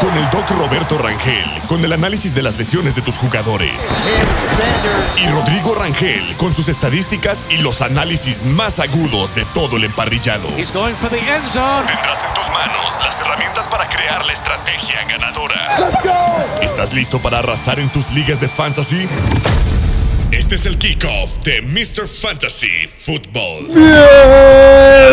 Con el doc Roberto Rangel, con el análisis de las lesiones de tus jugadores. Y Rodrigo Rangel, con sus estadísticas y los análisis más agudos de todo el emparrillado. Tendrás en tus manos las herramientas para crear la estrategia ganadora. ¿Estás listo para arrasar en tus ligas de fantasy? Este es el kickoff de Mr. Fantasy Football.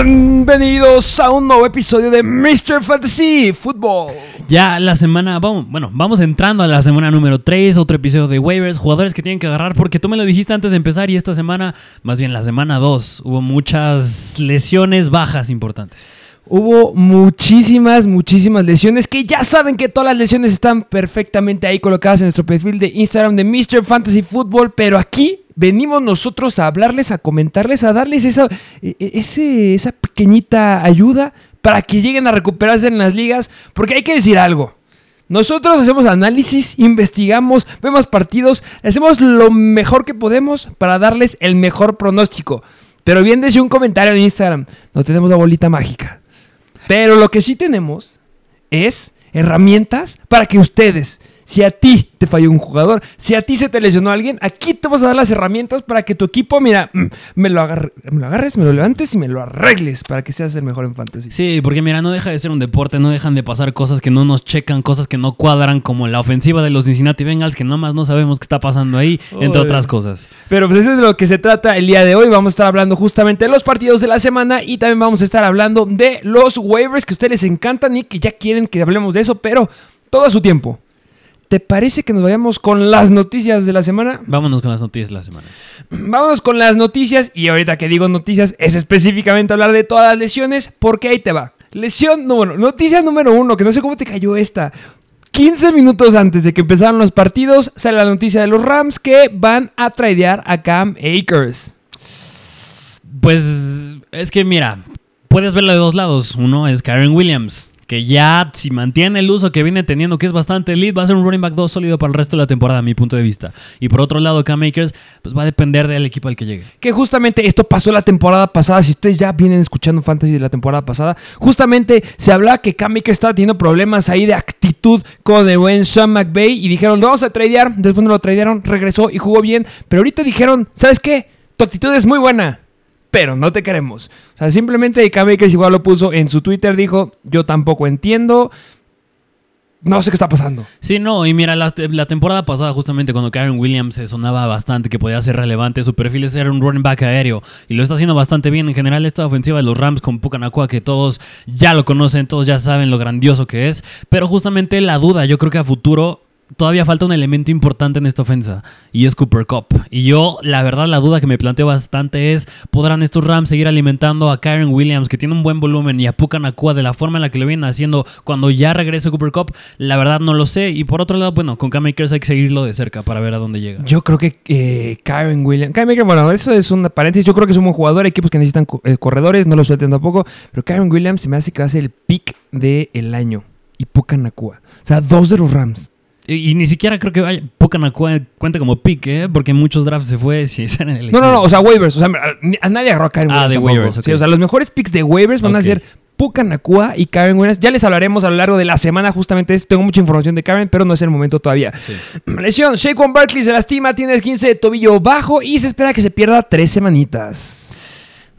Bienvenidos a un nuevo episodio de Mr. Fantasy Football. Ya la semana, vamos, bueno, vamos entrando a la semana número 3, otro episodio de waivers, jugadores que tienen que agarrar, porque tú me lo dijiste antes de empezar y esta semana, más bien la semana 2, hubo muchas lesiones bajas importantes. Hubo muchísimas, muchísimas lesiones que ya saben que todas las lesiones están perfectamente ahí colocadas en nuestro perfil de Instagram de Mr. Fantasy Football, pero aquí venimos nosotros a hablarles, a comentarles, a darles esa, e- e- ese- esa pequeñita ayuda para que lleguen a recuperarse en las ligas, porque hay que decir algo. Nosotros hacemos análisis, investigamos, vemos partidos, hacemos lo mejor que podemos para darles el mejor pronóstico. Pero bien decía un comentario en Instagram, no tenemos la bolita mágica. Pero lo que sí tenemos es herramientas para que ustedes, si a ti te falló un jugador, si a ti se te lesionó alguien, aquí te vas a dar las herramientas para que tu equipo, mira, mm, me lo, agarre- me lo agarres, me lo levantes y me lo arregles para que seas el mejor en fantasy. Sí, porque mira, no deja de ser un deporte, no dejan de pasar cosas que no nos checan, cosas que no cuadran, como la ofensiva de los Cincinnati Bengals, que nomás no sabemos qué está pasando ahí, entre otras cosas. Pero pues eso es de lo que se trata el día de hoy. Vamos a estar hablando justamente de los partidos de la semana y también vamos a estar hablando de los waivers que a ustedes les encantan y que ya quieren que hablemos de eso, pero todo a su tiempo. ¿Te parece que nos vayamos con las noticias de la semana? Vámonos con las noticias de la semana. Vámonos con las noticias y ahorita que digo noticias es específicamente hablar de todas las lesiones porque ahí te va. Lesión número, noticia número uno, que no sé cómo te cayó esta. 15 minutos antes de que empezaran los partidos sale la noticia de los Rams que van a tradear a Cam Akers. Pues es que mira, puedes verlo de dos lados. Uno es Karen Williams, que ya si mantiene el uso que viene teniendo, que es bastante elite, va a ser un running back 2 sólido para el resto de la temporada, a mi punto de vista. Y por otro lado, Cam Akers, pues va a depender del equipo al que llegue. Que justamente esto pasó la temporada pasada. Si ustedes ya vienen escuchando Fantasy de la temporada pasada, justamente se hablaba que Cam Akers estaba teniendo problemas ahí de actitud con el buen Sean McVay y dijeron, lo vamos a tradear. Después no lo tradearon, regresó y jugó bien. Pero ahorita dijeron, ¿sabes qué? Tu actitud es muy buena. Pero no te queremos. O sea, simplemente Cam Akers igual lo puso en su Twitter. Dijo, yo tampoco entiendo. No sé qué está pasando. Sí, no, y mira, la, temporada pasada, justamente cuando Karen Williams se sonaba bastante que podía ser relevante, su perfil es ser un running back aéreo y lo está haciendo bastante bien. En general, esta ofensiva de los Rams con Pucanacua, que todos ya lo conocen, todos ya saben lo grandioso que es, pero justamente la duda, yo creo que a futuro. Todavía falta un elemento importante en esta ofensa y es Cooper Cup. Y yo, la verdad, la duda que me planteo bastante es: ¿podrán estos Rams seguir alimentando a Karen Williams, que tiene un buen volumen, y a Pucanacua de la forma en la que lo vienen haciendo cuando ya regrese Cooper Cup? La verdad, no lo sé. Y por otro lado, bueno, con Cam Akers hay que seguirlo de cerca para ver a dónde llega. Yo creo que eh, Kyron Williams. Kyron Williams, bueno, eso es una paréntesis. Yo creo que es un buen jugador. Equipos que necesitan eh, corredores, no lo suelten tampoco. Pero Kyron Williams se me hace que va el pick del año. Y Puka Nakua. O sea, dos de los Rams. Y, y ni siquiera creo que vaya, Pucanacua cuenta como pick, ¿eh? Porque en muchos drafts se fue si es en el No, no, no. O sea, waivers. O sea, a, a nadie agarró a Kyron Ah, de tampoco. waivers, ok. Sí, o sea, los mejores picks de waivers van a ser Puka Nakua y Karen Williams. Ya les hablaremos a lo largo de la semana justamente de esto. Tengo mucha información de Karen, pero no es el momento todavía. Lesión. Shaquan Barkley se lastima, tiene 15 de tobillo bajo y se espera que se pierda tres semanitas.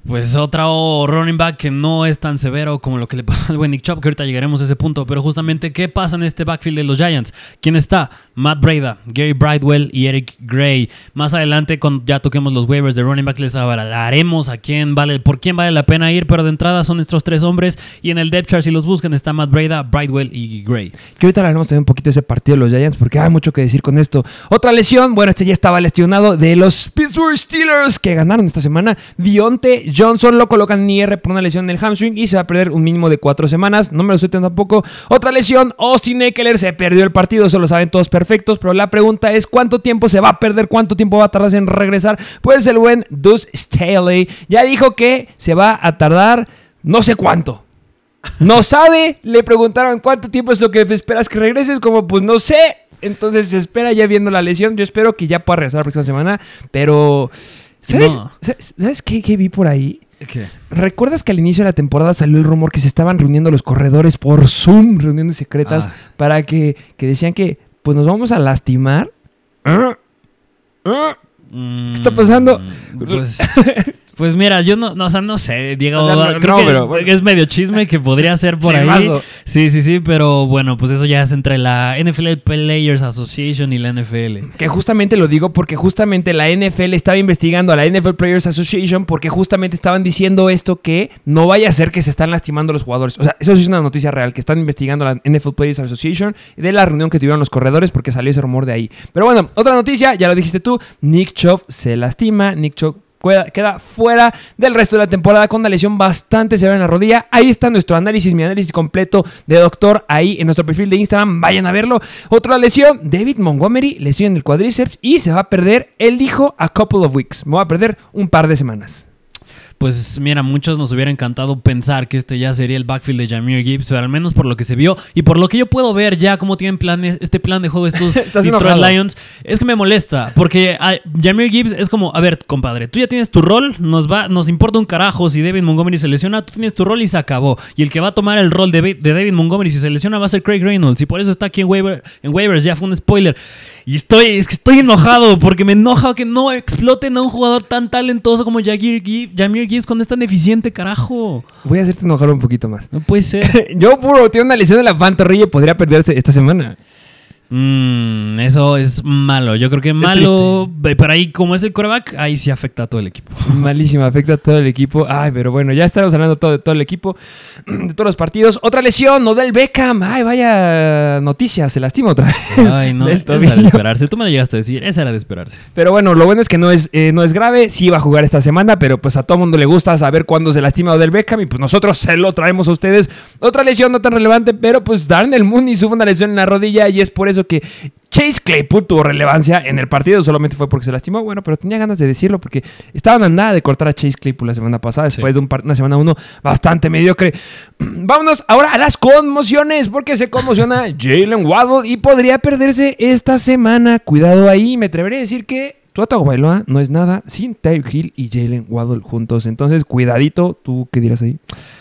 Pues otro running back que no es tan severo como lo que le pasó al buen Nick Chubb, que ahorita llegaremos a ese punto. Pero justamente, ¿qué pasa en este backfield de los Giants? ¿Quién está? Matt Breda, Gary Bridewell y Eric Gray. Más adelante, cuando ya toquemos los waivers de running back, les hablaremos a quién vale, por quién vale la pena ir. Pero de entrada son estos tres hombres. Y en el depth chart, si los buscan, está Matt Breda, Bridewell y Gray. Que ahorita hablaremos también un poquito de ese partido de los Giants, porque hay mucho que decir con esto. Otra lesión, bueno, este ya estaba lesionado de los Pittsburgh Steelers que ganaron esta semana. Dionte Johnson lo colocan en IR por una lesión en el hamstring y se va a perder un mínimo de cuatro semanas. No me lo suelten tampoco. Otra lesión, Austin Eckler se perdió el partido, eso lo saben todos perfectos, pero la pregunta es cuánto tiempo se va a perder, cuánto tiempo va a tardar en regresar. Pues el buen Deuce Staley ya dijo que se va a tardar no sé cuánto. No sabe, le preguntaron cuánto tiempo es lo que esperas que regreses, como pues no sé. Entonces se espera ya viendo la lesión. Yo espero que ya pueda regresar la próxima semana, pero... ¿Sabes, No. ¿sabes, ¿sabes qué, qué vi por ahí? ¿Qué? ¿Recuerdas que al inicio de la temporada salió el rumor que se estaban reuniendo los corredores por Zoom, reuniones secretas, Ah. para que, que decían que pues nos vamos a lastimar? ¿Ah? ¿Ah? ¿Qué está pasando? Pues, pues mira, yo no, no, o sea, no sé, Diego. O sea, no- creo no, que pero, bueno. es medio chisme que podría ser por ahí. Sí, sí, sí, pero bueno, pues eso ya es entre la NFL Players Association y la NFL. Que justamente lo digo porque justamente la NFL estaba investigando a la NFL Players Association porque justamente estaban diciendo esto que no vaya a ser que se están lastimando los jugadores. O sea, eso sí es una noticia real, que están investigando a la NFL Players Association de la reunión que tuvieron los corredores porque salió ese rumor de ahí. Pero bueno, otra noticia, ya lo dijiste tú, Nick Chubb se lastima, Nick Chubb queda- fuera del resto de la temporada con una lesión bastante severa en la rodilla. Ahí está nuestro análisis, mi análisis completo de doctor ahí en nuestro perfil de Instagram. Vayan a verlo. Otra lesión, David Montgomery, lesión en el cuádriceps y se va a perder, él dijo, a couple of weeks. Me va a perder un par de semanas. Pues mira, muchos nos hubiera encantado pensar que este ya sería el backfield de Jameer Gibbs, pero al menos por lo que se vio y por lo que yo puedo ver ya cómo tienen planes, este plan de juego estos Detroit. Lions, es que me molesta, porque a Jameer Gibbs es como, a ver, compadre, tú ya tienes tu rol, nos va, nos importa un carajo si David Montgomery se lesiona, tú tienes tu rol y se acabó. Y el que va a tomar el rol de, de David Montgomery si se lesiona va a ser Craig Reynolds, y por eso está aquí en, waiver, en waivers, ya fue un spoiler. Y estoy, es que estoy enojado porque me enoja que no exploten a un jugador tan talentoso como Jameer Gibbs, cuando es tan eficiente, carajo. Voy a hacerte enojar un poquito más. No puede ser. Joe Burrow tiene una lesión en la pantorrilla y podría perderse esta semana. Mm, eso es malo. Yo creo que malo. Pero ahí, como es el coreback, ahí sí afecta a todo el equipo. Malísima, afecta a todo el equipo. Ay, pero bueno, ya estamos hablando todo, de todo el equipo, de todos los partidos. Otra lesión, Odell Beckham. Ay, vaya noticia, se lastima otra vez. Ay, no. Esa era de esperarse. Tú me lo llegaste a decir. Esa era de esperarse. Pero bueno, lo bueno es que no es, eh, no es grave. Sí va a jugar esta semana, pero pues a todo mundo le gusta saber cuándo se lastima Odell Beckham y pues nosotros se lo traemos a ustedes. Otra lesión no tan relevante, pero pues Darnell Mooney sufre una lesión en la rodilla y es por eso que Chase Claypool tuvo relevancia en el partido. Solamente fue porque se lastimó. Bueno, pero tenía ganas de decirlo porque estaban a nada de cortar a Chase Claypool la semana pasada, después de un par- una semana uno bastante mediocre. Vámonos ahora a las conmociones, porque se conmociona Jalen Waddle y podría perderse esta semana. Cuidado ahí, me atreveré a decir que Tua Tagovailoa no es nada sin Tyreek Hill y Jalen Waddle juntos. Entonces, cuidadito, ¿tú qué dirás ahí?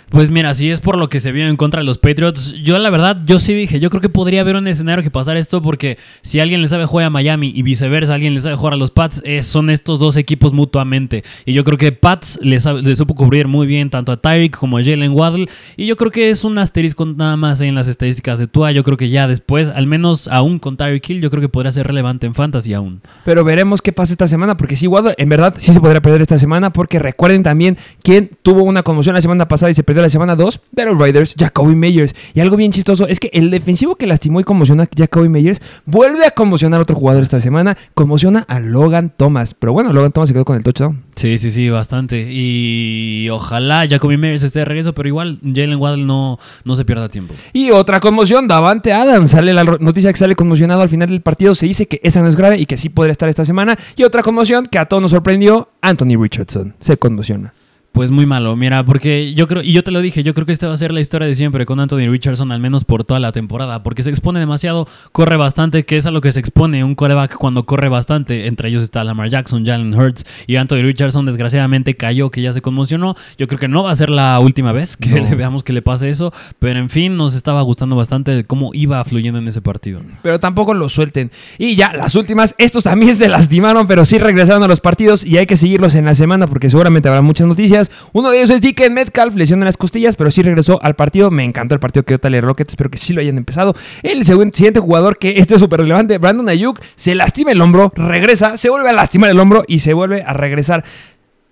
Pues mira, si es por lo que se vio en contra de los Patriots, yo la verdad, yo sí dije, yo creo que podría haber un escenario que pasara esto porque si alguien le sabe jugar a Miami y viceversa, alguien le sabe jugar a los Pats, eh, son estos dos equipos mutuamente. Y yo creo que Pats le supo cubrir muy bien tanto a Tyreek como a Jalen Waddle. Y yo creo que es un asterisco nada más en las estadísticas de Tua. Yo creo que ya después, al menos aún con Tyreek Hill, yo creo que podría ser relevante en Fantasy aún. Pero veremos qué pasa esta semana, porque sí, Waddle en verdad sí se podría perder esta semana, porque recuerden también quién tuvo una conmoción la semana pasada y se perdió la semana 2 de los Raiders, Jacoby Meyers. Y algo bien chistoso es que el defensivo que lastimó y conmocionó a Jacoby Meyers vuelve a conmocionar a otro jugador esta semana, conmociona a Logan Thomas. Pero bueno, Logan Thomas se quedó con el touchdown. Sí, sí, sí, bastante. Y ojalá Jacoby Meyers esté de regreso, pero igual Jalen Waddle no, no se pierda tiempo. Y otra conmoción, Davante Adams. Sale la noticia que sale conmocionado al final del partido. Se dice que esa no es grave y que sí podría estar esta semana. Y otra conmoción que a todos nos sorprendió, Anthony Richardson. Se conmociona. Pues muy malo, mira, porque yo creo, y yo te lo dije, yo creo que esta va a ser la historia de siempre con Anthony Richardson, al menos por toda la temporada, porque se expone demasiado, corre bastante, que es a lo que se expone un coreback cuando corre bastante. Entre ellos está Lamar Jackson, Jalen Hurts y Anthony Richardson, desgraciadamente cayó, que ya se conmocionó. Yo creo que no va a ser la última vez que No. le veamos que le pase eso, pero en fin, nos estaba gustando bastante de cómo iba fluyendo en ese partido. pero tampoco lo suelten. Y ya, las últimas, estos también se lastimaron, pero sí regresaron a los partidos y hay que seguirlos en la semana porque seguramente habrá muchas noticias. Uno de ellos es DK Metcalf, lesión en las costillas, pero sí regresó al partido. Me encantó el partido que dio Tyler Rocket, espero que sí lo hayan empezado. El siguiente jugador que este es súper relevante, Brandon Ayuk, se lastima el hombro, regresa, se vuelve a lastimar el hombro y se vuelve a regresar.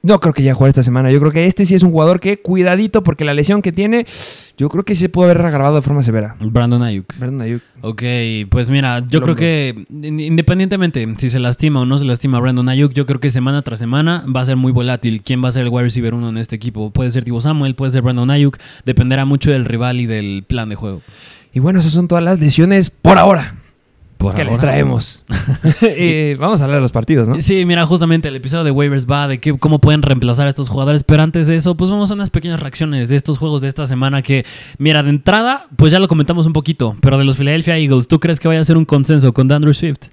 No creo que ya juegue esta semana. Yo creo que este sí es un jugador que, cuidadito, porque la lesión que tiene, yo creo que sí se pudo haber agravado de forma severa. Brandon Ayuk. Brandon Ayuk. Ok, pues mira, yo creo que independientemente si se lastima o no se lastima Brandon Ayuk, yo creo que semana tras semana va a ser muy volátil. ¿Quién va a ser el wide receiver uno en este equipo? Puede ser Tibo Samuel, puede ser Brandon Ayuk, dependerá mucho del rival y del plan de juego. Y bueno, esas son todas las lesiones por ahora que les traemos. y vamos a hablar de los partidos, ¿no? Sí, mira, justamente el episodio de waivers va de que, cómo pueden reemplazar a estos jugadores, pero antes de eso, pues vamos a unas pequeñas reacciones de estos juegos de esta semana que, mira, de entrada, pues ya lo comentamos un poquito, pero de los Philadelphia Eagles, ¿tú crees que vaya a ser un consenso con Andrew Swift?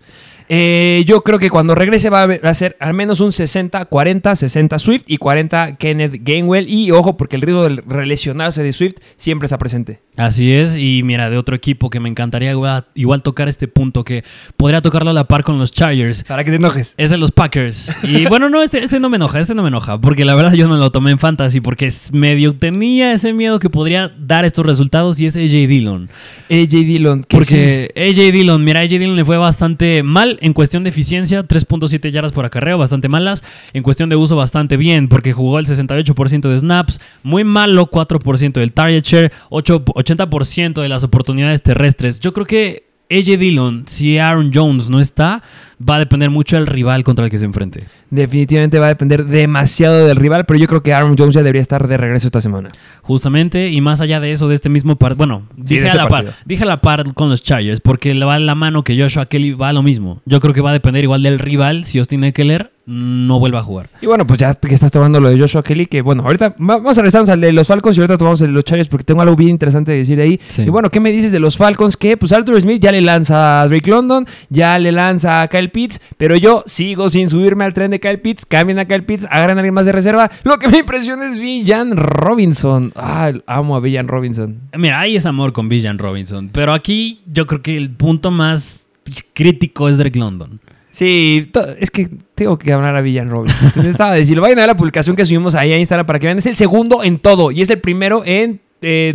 Eh, yo creo que cuando regrese va a, ser al menos un 60-40, 60 Swift y 40 Kenneth Gainwell. Y ojo, porque el riesgo de relesionarse de Swift siempre está presente. Así es, y mira, de otro equipo que me encantaría igual, tocar este punto, que podría tocarlo a la par con los Chargers. Para que te enojes. Es de los Packers. Y bueno, no, este, este no me enoja, este no me enoja, porque la verdad yo no lo tomé en fantasy, porque medio tenía ese miedo que podría dar estos resultados y es AJ Dillon. AJ Dillon, porque AJ Dillon, mira, AJ Dillon le fue bastante mal en cuestión de eficiencia, 3.7 yardas por acarreo, bastante malas. En cuestión de uso, bastante bien, porque jugó el 68% de snaps. Muy malo, 4% del target share, 8, 80% de las oportunidades terrestres. Yo creo que AJ Dillon, si Aaron Jones no está, va a depender mucho del rival contra el que se enfrente. Definitivamente va a depender demasiado del rival, pero yo creo que Aaron Jones ya debería estar de regreso esta semana. Justamente, y más allá de eso, de este mismo par, bueno, dije, a este la par, dije a la par con los Chargers, porque le va la mano que Joshua Kelly va a lo mismo. Yo creo que va a depender igual del rival, si Austin Eckler no vuelva a jugar. Y bueno, pues ya que estás tomando lo de Joshua Kelly, que bueno, ahorita vamos a regresarnos al de los Falcons y ahorita tomamos el de los Chargers porque tengo algo bien interesante de decir ahí. Y bueno, ¿qué me dices de los Falcons? Que pues Arthur Smith ya le lanza a Drake London, ya le lanza a Kyle Pitts, pero yo sigo sin subirme al tren de Kyle Pitts, cambien a Kyle Pitts, agarren a alguien más de reserva. Lo que me impresiona es Villan Robinson. Ah, amo a Villan Robinson. Mira, ahí es amor con Villan Robinson, pero aquí yo creo que el punto más crítico es Drake London. Sí, es que tengo que hablar a Villan Robinson. Estaba decirlo. Vayan a ver la publicación que subimos ahí a Instagram para que vean. Es el segundo en todo y es el primero en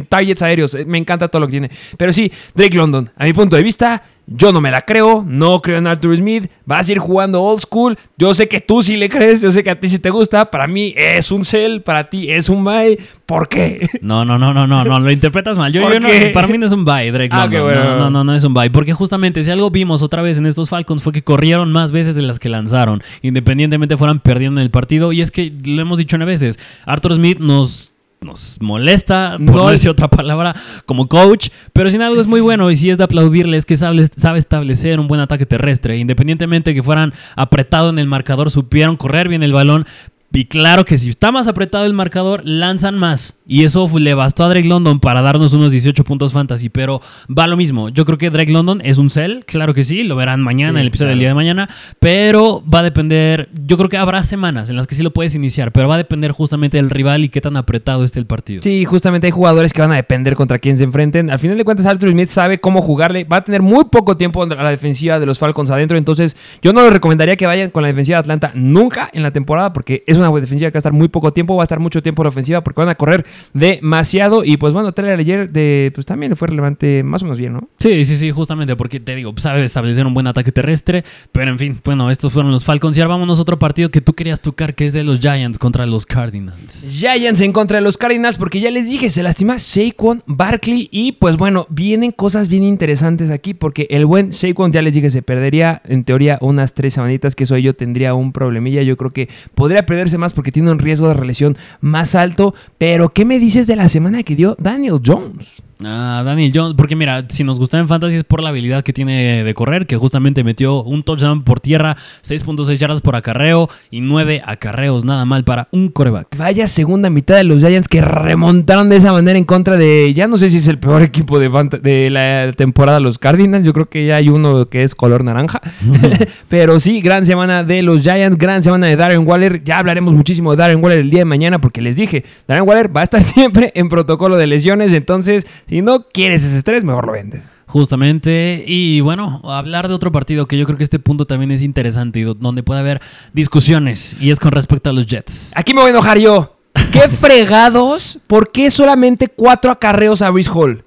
targets aéreos. Me encanta todo lo que tiene. Pero sí, Drake London, a mi punto de vista, yo no me la creo, no creo en Arthur Smith, vas a ir jugando old school, yo sé que tú sí le crees, yo sé que a ti sí te gusta, para mí es un sell, para ti es un buy, ¿por qué? No, no, no, no, no, no, lo interpretas mal, yo, no, para mí no es un buy, Drake ah, London, no, no, no, no es un buy, porque justamente si algo vimos otra vez en estos Falcons fue que corrieron más veces de las que lanzaron, independientemente fueran perdiendo en el partido, y es que lo hemos dicho nueve veces, Arthur Smith nos nos molesta, por no. decir otra palabra, como coach, pero sin algo es muy bueno y si es de aplaudirle es que sabe, sabe establecer un buen ataque terrestre, independientemente que fueran apretados en el marcador, supieron correr bien el balón, y claro que si está más apretado el marcador, lanzan más. Y eso le bastó a Drake London para darnos unos 18 puntos fantasy. Pero va lo mismo. Yo creo que Drake London es un sell, claro que sí. Lo verán mañana, en el episodio del día de mañana. Pero va a depender. Yo creo que habrá semanas en las que sí lo puedes iniciar. Pero va a depender justamente del rival y qué tan apretado esté el partido. Sí, justamente hay jugadores que van a depender contra quién se enfrenten. Al final de cuentas, Arthur Smith sabe cómo jugarle. Va a tener muy poco tiempo a la defensiva de los Falcons adentro. Entonces, yo no les recomendaría que vayan con la defensiva de Atlanta nunca en la temporada. Porque es una defensiva que va a estar muy poco tiempo, va a estar mucho tiempo en la ofensiva porque van a correr demasiado. Y pues bueno, Taylor ayer de, pues también fue relevante más o menos bien, ¿no? Sí, sí, sí, justamente porque te digo, sabe establecer un buen ataque terrestre. Pero en fin, bueno, estos fueron los Falcons. Y ahora vámonos a otro partido que tú querías tocar, que es de los Giants contra los Cardinals. Giants en contra de los Cardinals, porque ya les dije, se lastima Saquon Barkley. Y pues bueno, vienen cosas bien interesantes aquí, porque el buen Saquon, ya les dije, se perdería en teoría unas tres semanitas, que eso yo tendría un problemilla. Yo creo que podría perderse más porque tiene un riesgo de relesión más alto. Pero, ¿qué me dices de la semana que dio Daniel Jones? Ah, Daniel Jones, porque mira, si nos gusta en fantasy es por la habilidad que tiene de correr, que justamente metió un touchdown por tierra, 6.6 yardas por acarreo y 9 acarreos, nada mal para un coreback. Vaya segunda mitad de los Giants que remontaron de esa manera en contra de, ya no sé si es el peor equipo de, de la temporada los Cardinals, yo creo que ya hay uno que es color naranja, pero sí, gran semana de los Giants, gran semana de Darren Waller, ya hablaremos muchísimo de Darren Waller el día de mañana porque les dije, Darren Waller va a estar siempre en protocolo de lesiones, entonces si no quieres ese estrés, mejor lo vendes. Justamente, y bueno, hablar de otro partido que yo creo que este punto también es interesante y donde puede haber discusiones, y es con respecto a los Jets. Aquí me voy a enojar yo. ¿Qué fregados? ¿Por qué solamente cuatro acarreos a Brice Hall?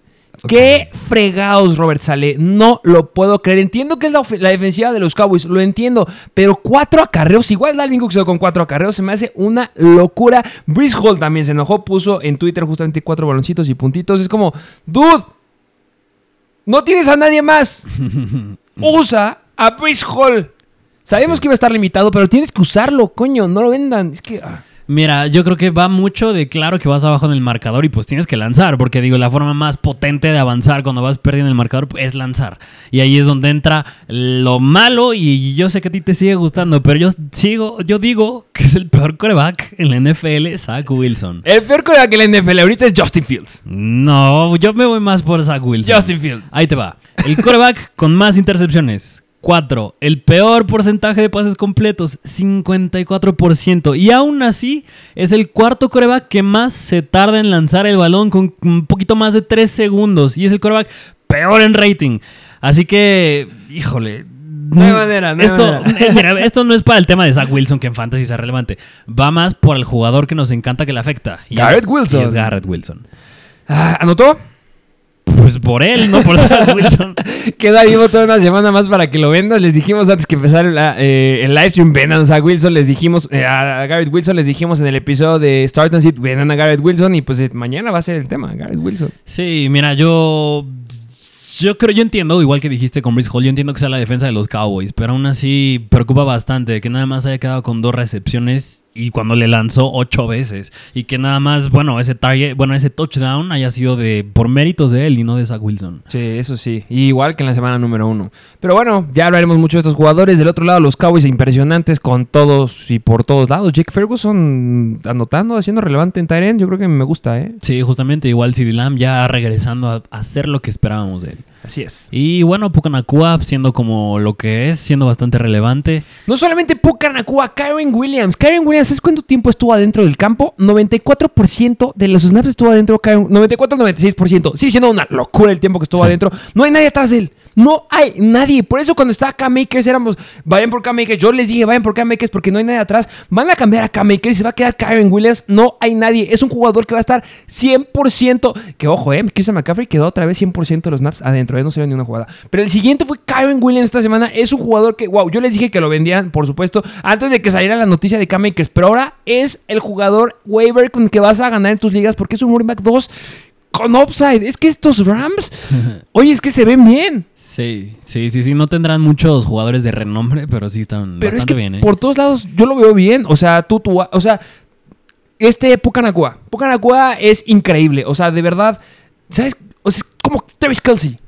¿Qué fregados, Robert Sale? No lo puedo creer. Entiendo que es la, la defensiva de los Cowboys, lo entiendo. Pero cuatro acarreos, igual Dalvin Cook se con cuatro acarreos, se me hace una locura. Brice Hall también se enojó, puso en Twitter justamente cuatro baloncitos y puntitos. Es como, dude, no tienes a nadie más. Usa a Brice Hall. Sabemos que iba a estar limitado, pero tienes que usarlo, coño. No lo vendan. Es que. ah. Mira, yo creo que va mucho de claro que vas abajo en el marcador y pues tienes que lanzar, porque digo, la forma más potente de avanzar cuando vas perdiendo el marcador es lanzar. Y ahí es donde entra lo malo y yo sé que a ti te sigue gustando, pero yo sigo, yo digo que es el peor coreback en la NFL, Zach Wilson. El peor coreback que la NFL ahorita es Justin Fields. No, yo me voy más por Zach Wilson. Justin Fields. Ahí te va. El coreback con más intercepciones. 4. El peor porcentaje de pases completos. 54%. Y aún así es el cuarto coreback que más se tarda en lanzar el balón con un poquito más de 3 segundos. Y es el coreback peor en rating. Así que, híjole. No hay manera, no hay esto, manera. mira, esto no es para el tema de Zach Wilson, que en fantasy sea relevante. Va más por el jugador que nos encanta que le afecta. Y es- Garrett Wilson. y es Garrett Wilson. Ah, ¿Anotó? Pues por él, no por Zach Wilson. Queda vivo toda una semana más para que lo vendas. Les dijimos antes que empezara la- eh, el live stream, vendan a Wilson. Les dijimos eh, a Garrett Wilson, les dijimos en el episodio de Start and Sit, vendan a Garrett Wilson. Y pues eh, mañana va a ser el tema, Garrett Wilson. Sí, mira, yo. Yo creo, yo entiendo, igual que dijiste con Brice Hall, yo entiendo que sea la defensa de los Cowboys, pero aún así preocupa bastante que nada más haya quedado con dos recepciones y cuando le lanzó ocho veces y que nada más, bueno, ese target, bueno, ese touchdown haya sido de por méritos de él y no de Zach Wilson. Sí, eso sí. Y igual que en la semana número uno. Pero bueno, ya hablaremos mucho de estos jugadores. Del otro lado, los Cowboys impresionantes con todos y por todos lados. Jake Ferguson anotando, haciendo relevante en Tyrant. Yo creo que me gusta, ¿eh? Sí, justamente igual CD Lamb ya regresando a a hacer lo que esperábamos de él. Así es. Y bueno, Pucanacua siendo como lo que es, siendo bastante relevante. No solamente Pucanacua, Kyron Williams. Kyron Williams, ¿sabes cuánto tiempo estuvo adentro del campo? 94% de los snaps estuvo adentro. Kyron- 94-96%. Sigue siendo una locura el tiempo que estuvo Sí. adentro. No hay nadie atrás de él. No hay nadie. Por eso cuando estaba Cam Makers éramos, vayan por Cam Makers. Yo les dije, vayan por Cam Makers porque no hay nadie atrás. Van a cambiar a Cam Makers y se va a quedar Kyron Williams. No hay nadie. Es un jugador que va a estar 100%. Que ojo, eh. Christian McCaffrey quedó otra vez 100% de los snaps adentro. Eh, no se ve ni una jugada. Pero el siguiente fue Kyron Williams esta semana. Es un jugador que, wow, yo les dije que lo vendían, por supuesto, antes de que saliera la noticia de Cam Makers. Pero ahora es el jugador waiver con el que vas a ganar en tus ligas porque es un running back 2 con upside. Es que estos Rams, oye, es que se ven bien. Sí, sí, sí, sí. No tendrán muchos jugadores de renombre, pero sí están Pero es bastante que bien, ¿eh? por todos lados yo lo veo bien. O sea, tú, tú, o sea, este Pucanacua. Pucanacua es increíble. O sea, de verdad, ¿sabes? O sea, es como Travis Kelsey.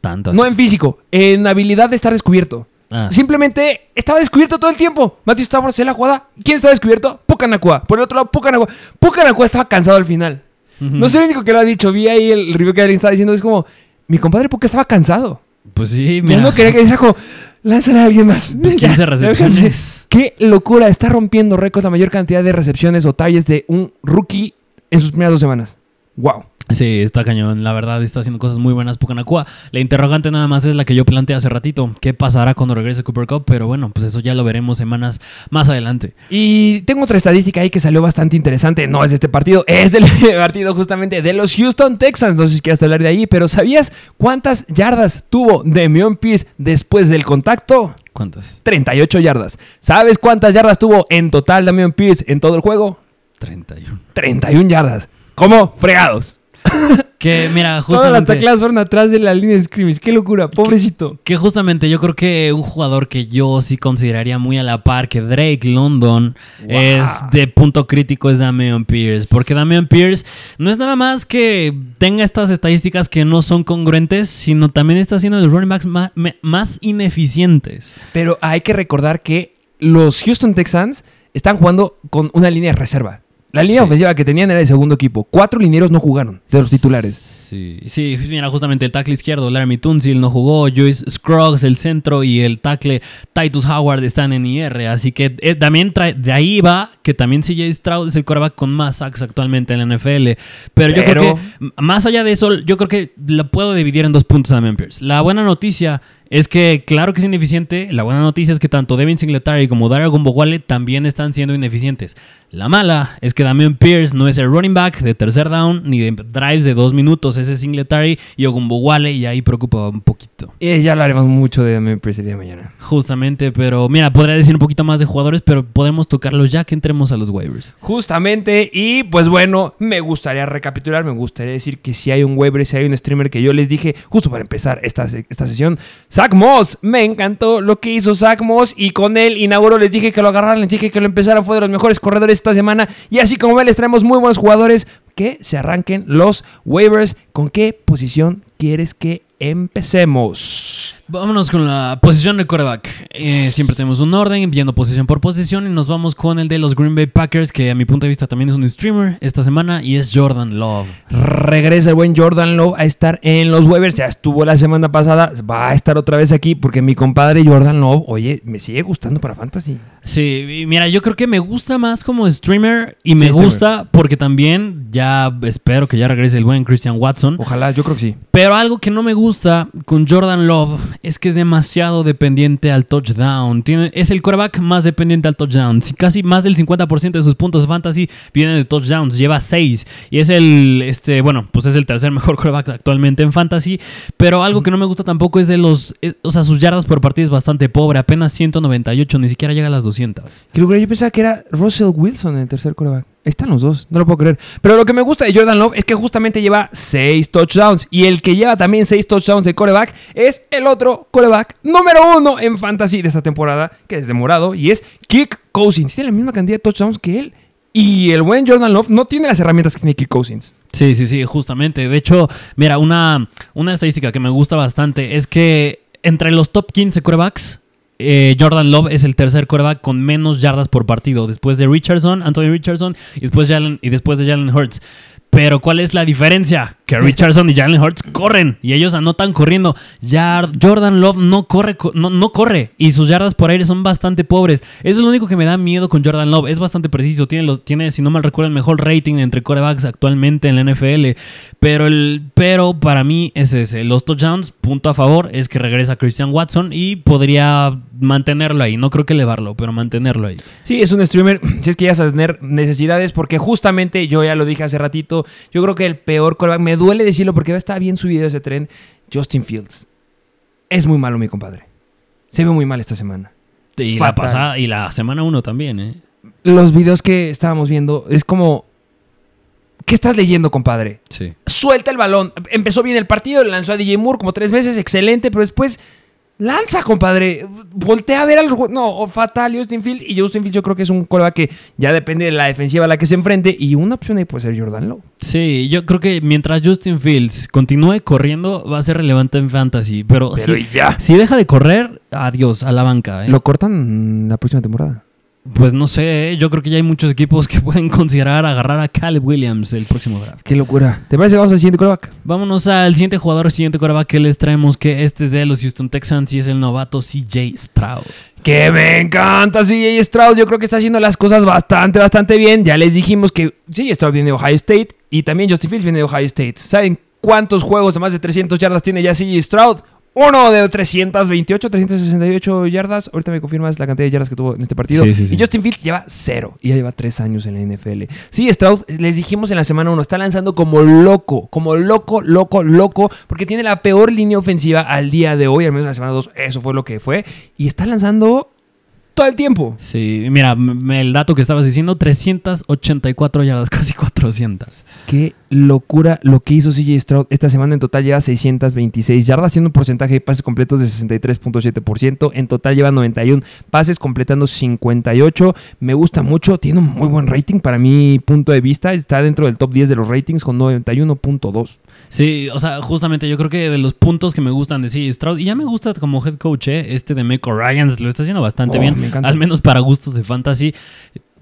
Tanto No así. en físico, en habilidad de estar descubierto. Ah. Simplemente estaba descubierto todo el tiempo. Matthew Stafford se la jugada. ¿Quién estaba descubierto? Pucanacua. Por el otro lado, Pucanacua. Pucanacua estaba cansado al final. No soy el único que lo ha dicho. Vi ahí el review que alguien estaba diciendo. Es como, mi compadre Puca estaba cansado. Pues sí, mira. no quería que dijera como, lánzale a alguien más. Pues, Ya, 15 recepciones. Qué locura. Está rompiendo récords la mayor cantidad de recepciones o targets de un rookie en sus primeras dos semanas. Wow. Sí, está cañón. La verdad, está haciendo cosas muy buenas Pucanacua. La interrogante nada más es la que yo planteé hace ratito. ¿Qué pasará cuando regrese Cooper Cup? Pero bueno, pues eso ya lo veremos semanas más adelante. Y tengo otra estadística ahí que salió bastante interesante. No es de este partido, es del partido justamente de los Houston Texans. No sé si quieres hablar de ahí, pero ¿sabías cuántas yardas tuvo Demion Pierce después del contacto? ¿Cuántas? 38 yardas. ¿Sabes cuántas yardas tuvo en total Damian Pierce en todo el juego? 31. 31 yardas. ¿Cómo? Fregados. Que mira, Todas las justamente. tacleadas fueron atrás de la línea de scrimmage. Qué locura, pobrecito. Que justamente yo creo que un jugador que yo sí consideraría muy a la par que Drake London es de punto crítico es Damian Pierce. Porque Damian Pierce no es nada más que tenga estas estadísticas que no son congruentes, sino también está haciendo los running backs me- más, ineficientes. Pero hay que recordar que los Houston Texans están jugando con una línea de reserva. La línea Sí. ofensiva que tenían era de segundo equipo. Cuatro linieros no jugaron de los titulares. Sí, sí, mira, justamente el tackle izquierdo, Laramie Tunsil no jugó, Joyce Scruggs, el centro, y el tackle Titus Howard están en IR. Así que eh, también trae, de ahí va que también CJ Stroud es el quarterback con más sacks actualmente en la NFL. Pero, yo creo que, más allá de eso, yo creo que la puedo dividir en dos puntos a Pierce. La buena noticia es que claro que es ineficiente. La buena noticia es que tanto Devin Singletary como Dario Gumbowale también están siendo ineficientes. La mala es que Damian Pierce no es el running back de tercer down ni de drives de dos minutos. Ese es Singletary y Ogumbowale y ahí preocupa un poquito. Y ya hablaremos mucho de Damian Pierce el día de mañana. Justamente, pero mira, podría decir un poquito más de jugadores, pero podemos tocarlos ya que entremos a los waivers. Justamente, y pues bueno, me gustaría recapitular, me gustaría decir que si hay un waiver, si hay un streamer que yo les dije justo para empezar esta, esta sesión, Zach Moss, me encantó lo que hizo Zach Moss y con él inauguró, les dije que lo agarraran, les dije que lo empezaran, fue de los mejores corredores esta semana y así como ven, les traemos muy buenos jugadores que se arranquen los waivers. ¿Con qué posición quieres que empecemos? Vámonos con la posición de quarterback. Eh, siempre tenemos un orden, viendo posición por posición, y nos vamos con el de los Green Bay Packers, que a mi punto de vista también es un streamer esta semana, y es Jordan Love. Regresa el buen Jordan Love a estar en los waivers. Ya estuvo la semana pasada, va a estar otra vez aquí, porque mi compadre Jordan Love, oye, me sigue gustando para Fantasy. Sí, mira, yo creo que me gusta más como streamer, y me Sí, gusta streamer. porque también ya espero que ya regrese el buen Christian Watson. Ojalá, yo creo que sí. Pero algo que no me gusta con Jordan Love es que es demasiado dependiente al touchdown. Tiene, es el quarterback más dependiente al touchdown. Si casi más del 50% de sus puntos fantasy vienen de touchdowns. Lleva 6. Y es el, este, bueno, pues es el tercer mejor quarterback actualmente en fantasy. Pero algo que no me gusta tampoco es de los, eh, o sea, sus yardas por partido es bastante pobre. Apenas 198, ni siquiera llega a las 200. Que lugar yo pensaba que era Russell Wilson el tercer coreback. Están los dos, no lo puedo creer. Pero lo que me gusta de Jordan Love es que justamente lleva 6 touchdowns. Y el que lleva también 6 touchdowns de coreback es el otro coreback número uno en fantasy de esta temporada, que es de morado, y es Kirk Cousins. Tiene la misma cantidad de touchdowns que él. Y el buen Jordan Love no tiene las herramientas que tiene Kirk Cousins. Sí, sí, sí, justamente. De hecho, mira, una, una estadística que me gusta bastante es que entre los top 15 quarterbacks, eh, Jordan Love es el tercer quarterback con menos yardas por partido, después de Richardson, Anthony Richardson y después, Jalen, y después de Jalen Hurts. Pero ¿cuál es la diferencia? Que Richardson y Jalen Hurts corren y ellos anotan corriendo. Ya Jordan Love no corre, co- no, no corre y sus yardas por aire son bastante pobres. Eso es lo único que me da miedo con Jordan Love. Es bastante preciso. Tiene, los, tiene si no mal recuerdo, el mejor rating entre quarterbacks actualmente en la NFL. Pero, el, pero para mí es ese. Los touchdowns, punto a favor, es que regresa Christian Watson y podría mantenerlo ahí. No creo que elevarlo, pero mantenerlo ahí. Sí, es un streamer. Si es que llegas a tener necesidades, porque justamente yo ya lo dije hace ratito. Yo creo que el peor coreback, me duele decirlo porque está bien subido ese tren. Justin Fields. Es muy malo, mi compadre. Se ve muy mal esta semana. Y la pasada y la semana 1 también, ¿eh? Los videos que estábamos viendo es como. ¿Qué estás leyendo, compadre? Sí. Suelta el balón. Empezó bien el partido, le lanzó a DJ Moore como tres veces, excelente, pero después. Lanza, compadre. Voltea a ver a los jue- No, fatal Justin Fields. Y Justin Fields yo creo que es un coreback que ya depende de la defensiva a la que se enfrente. Y una opción ahí puede ser Jordan Lowe. Sí, yo creo que mientras Justin Fields continúe corriendo, va a ser relevante en fantasy. Pero, Pero si, ya. si deja de correr, adiós, a la banca. ¿eh? Lo cortan la próxima temporada. Pues no sé, ¿eh? yo creo que ya hay muchos equipos que pueden considerar agarrar a Caleb Williams el próximo draft. Qué locura. ¿Te parece que vamos al siguiente coreback? Vámonos al siguiente jugador, el siguiente quarterback que les traemos, que este es de los Houston Texans y es el novato CJ Stroud. Que me encanta CJ Stroud. Yo creo que está haciendo las cosas bastante, bastante bien. Ya les dijimos que CJ Stroud viene de Ohio State y también Justin Fields viene de Ohio State. ¿Saben cuántos juegos de más de 300 yardas tiene ya CJ Stroud? Uno de 328, 368 yardas. Ahorita me confirmas la cantidad de yardas que tuvo en este partido. Sí, sí, sí. Y Justin Fields lleva cero. Y ya lleva tres años en la NFL. Sí, Stroud, les dijimos en la semana 1, está lanzando como loco. Como loco, loco, loco. Porque tiene la peor línea ofensiva al día de hoy. Al menos en la semana 2, eso fue lo que fue. Y está lanzando todo el tiempo. Sí, mira, el dato que estabas diciendo, 384 yardas, casi 400. Qué locura lo que hizo CJ Stroud esta semana. En total lleva 626 yardas, haciendo un porcentaje de pases completos de 63.7%. En total lleva 91 pases, completando 58. Me gusta mucho, tiene un muy buen rating para mi punto de vista. Está dentro del top 10 de los ratings con 91.2. Sí, o sea, justamente yo creo que de los puntos que me gustan de CJ Stroud, y ya me gusta como head coach, ¿eh? este de Meco Ryans lo está haciendo bastante Oh, bien, al menos para gustos de fantasy.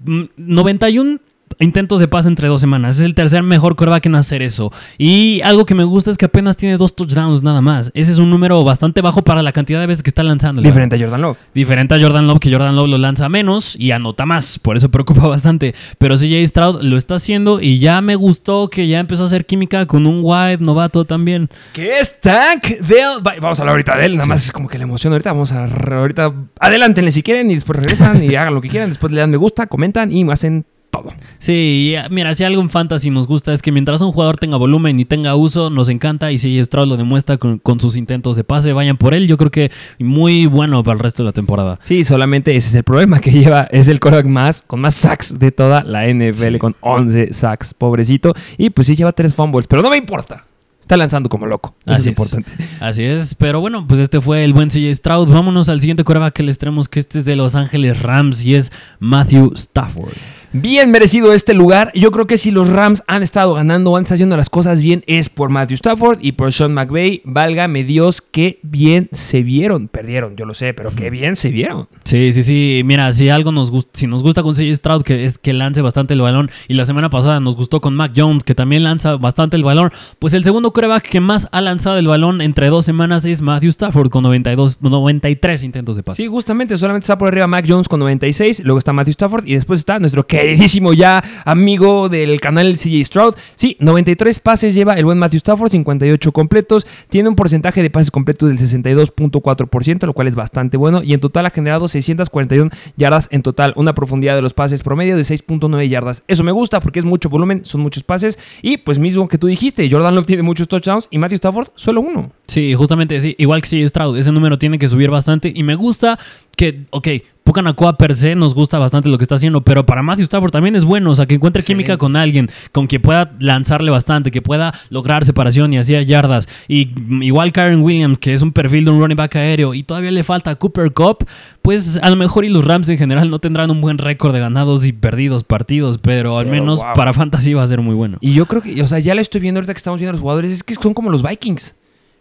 Mm, 91 intentos de pase entre dos semanas. Es el tercer mejor coreback en hacer eso. Y algo que me gusta es que apenas tiene dos touchdowns nada más. Ese es un número bastante bajo para la cantidad de veces que está lanzando. Diferente a Jordan Love. Diferente a Jordan Love, que Jordan Love lo lanza menos y anota más. Por eso preocupa bastante. Pero CJ Stroud lo está haciendo y ya me gustó que ya empezó a hacer química con un wide novato también. ¿Qué es Tank Dell? Vamos a hablar ahorita de él. Nada más es como que la emoción ahorita. Vamos a ahorita. Adelántenle si quieren y después regresan y hagan lo que quieran. Después le dan me gusta, comentan y hacen todo. Sí, mira, si algo en fantasy nos gusta es que mientras un jugador tenga volumen y tenga uso, nos encanta. Y si Stroud lo demuestra con, sus intentos de pase, vayan por él. Yo creo que muy bueno para el resto de la temporada. Sí, solamente ese es el problema que lleva. Es el quarterback más con más sacks de toda la NFL, con 11 sacks, pobrecito. Y pues sí lleva tres fumbles, pero no me importa. Está lanzando como loco. Así es importante. Así es. Pero bueno, pues este fue el buen CJ Stroud. Vámonos al siguiente quarterback que les traemos, que este es de Los Ángeles Rams y es Matthew Stafford. Bien merecido este lugar. Yo creo que si los Rams han estado ganando o han estado haciendo las cosas bien es por Matthew Stafford y por Sean McVay. Válgame Dios, qué bien se vieron. Perdieron, yo lo sé, pero qué bien se vieron. Sí, sí, sí. Mira, si algo nos gusta, si nos gusta con CJ Stroud, que es que lance bastante el balón, y la semana pasada nos gustó con Mac Jones, que también lanza bastante el balón, pues el segundo coreback que más ha lanzado el balón entre dos semanas es Matthew Stafford con 92, 93 intentos de pase. Sí, justamente, solamente está por arriba Mac Jones con 96, luego está Matthew Stafford y después está nuestro queridísimo ya amigo del canal CJ Stroud. Sí, 93 pases lleva el buen Matthew Stafford, 58 completos. Tiene un porcentaje de pases completos del 62.4%, lo cual es bastante bueno. Y en total ha generado 641 yardas en total. Una profundidad de los pases promedio de 6.9 yardas. Eso me gusta porque es mucho volumen, son muchos pases. Y pues mismo que tú dijiste, Jordan Love tiene muchos touchdowns y Matthew Stafford solo uno. Sí, justamente, sí. Igual que CJ Stroud, ese número tiene que subir bastante. Y me gusta que, ok, Pucanacua per se nos gusta bastante lo que está haciendo, pero para Matthew Stafford también es bueno, o sea, que encuentre química con alguien, con quien pueda lanzarle bastante, que pueda lograr separación y hacer yardas. Y igual Karen Williams, que es un perfil de un running back aéreo, y todavía le falta Cooper Cup, pues a lo mejor y los Rams en general no tendrán un buen récord de ganados y perdidos partidos, pero al menos para fantasy va a ser muy bueno. Y yo creo que, o sea, ya le estoy viendo ahorita que estamos viendo a los jugadores, es que son como los Vikings.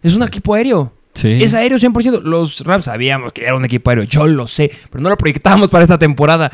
Es un equipo aéreo. Es aéreo 100%. Los Rams sabíamos que era un equipo aéreo, yo lo sé, pero no lo proyectábamos para esta temporada.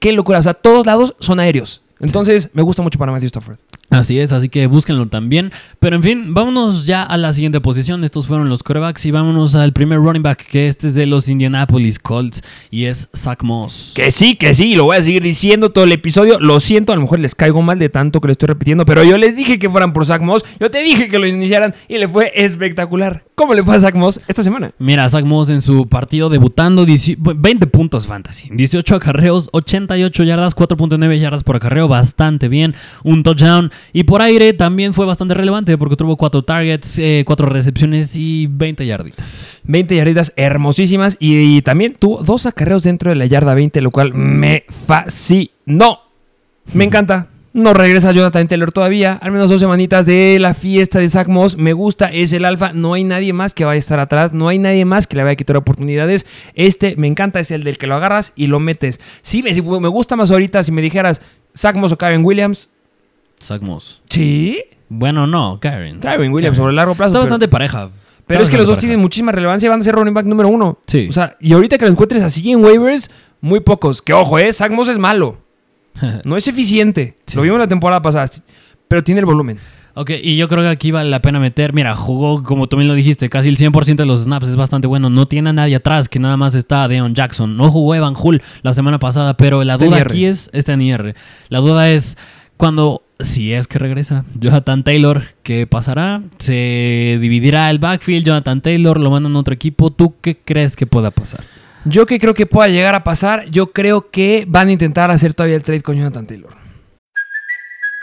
Qué locura, o sea, todos lados son aéreos. Entonces, me gusta mucho para Matthew Stafford. Así es, así que búsquenlo también. Pero en fin, vámonos ya a la siguiente posición. Estos fueron los corebacks y vámonos al primer running back, que este es de los Indianapolis Colts y es Zach Moss. Que sí, que sí, lo voy a seguir diciendo todo el episodio. Lo siento, a lo mejor les caigo mal de tanto que lo estoy repitiendo, pero yo les dije que fueran por Zach Moss. Yo te dije que lo iniciaran y le fue espectacular. ¿Cómo le fue a Zach Moss esta semana? Mira, Zach Moss en su partido debutando, 20 puntos fantasy, 18 acarreos, 88 yardas, 4.9 yardas por acarreo, bastante bien, un touchdown y por aire también fue bastante relevante porque tuvo 4 targets, 4 eh, recepciones y 20 yarditas. 20 yarditas hermosísimas y, también tuvo dos acarreos dentro de la yarda 20, lo cual me fascinó. Me encanta. No regresa Jonathan Taylor todavía. Al menos dos semanitas de la fiesta de Zach Moss. Me gusta, es el alfa. No hay nadie más que vaya a estar atrás. No hay nadie más que le vaya a quitar oportunidades. Este me encanta, es el del que lo agarras y lo metes. Sí, me gusta más ahorita si me dijeras Zach Moss o Karen Williams. Zach Moss. Sí. Bueno, no, Karen. Karen Williams sobre el largo plazo. Está bastante pareja. Pero es que los dos tienen muchísima relevancia y van a ser running back número uno. Sí. O sea, y ahorita que lo encuentres así en waivers, muy pocos. Que ojo, eh, Zach Moss es malo. No es eficiente. Lo vimos la temporada pasada, pero tiene el volumen. Ok, y yo creo que aquí vale la pena meter. Mira, jugó, como tú bien lo dijiste, casi el 100% de los snaps. Es bastante bueno. No tiene a nadie atrás, que nada más está Deon Jackson. No jugó Evan Hull la semana pasada, pero la duda aquí es. Este NR. La duda es cuando. Si es que regresa Jonathan Taylor, ¿qué pasará? ¿Se dividirá el backfield? Jonathan Taylor lo mandan a otro equipo. ¿Tú qué crees que pueda pasar? Yo que creo que pueda llegar a pasar, yo creo que van a intentar hacer todavía el trade con Jonathan Taylor.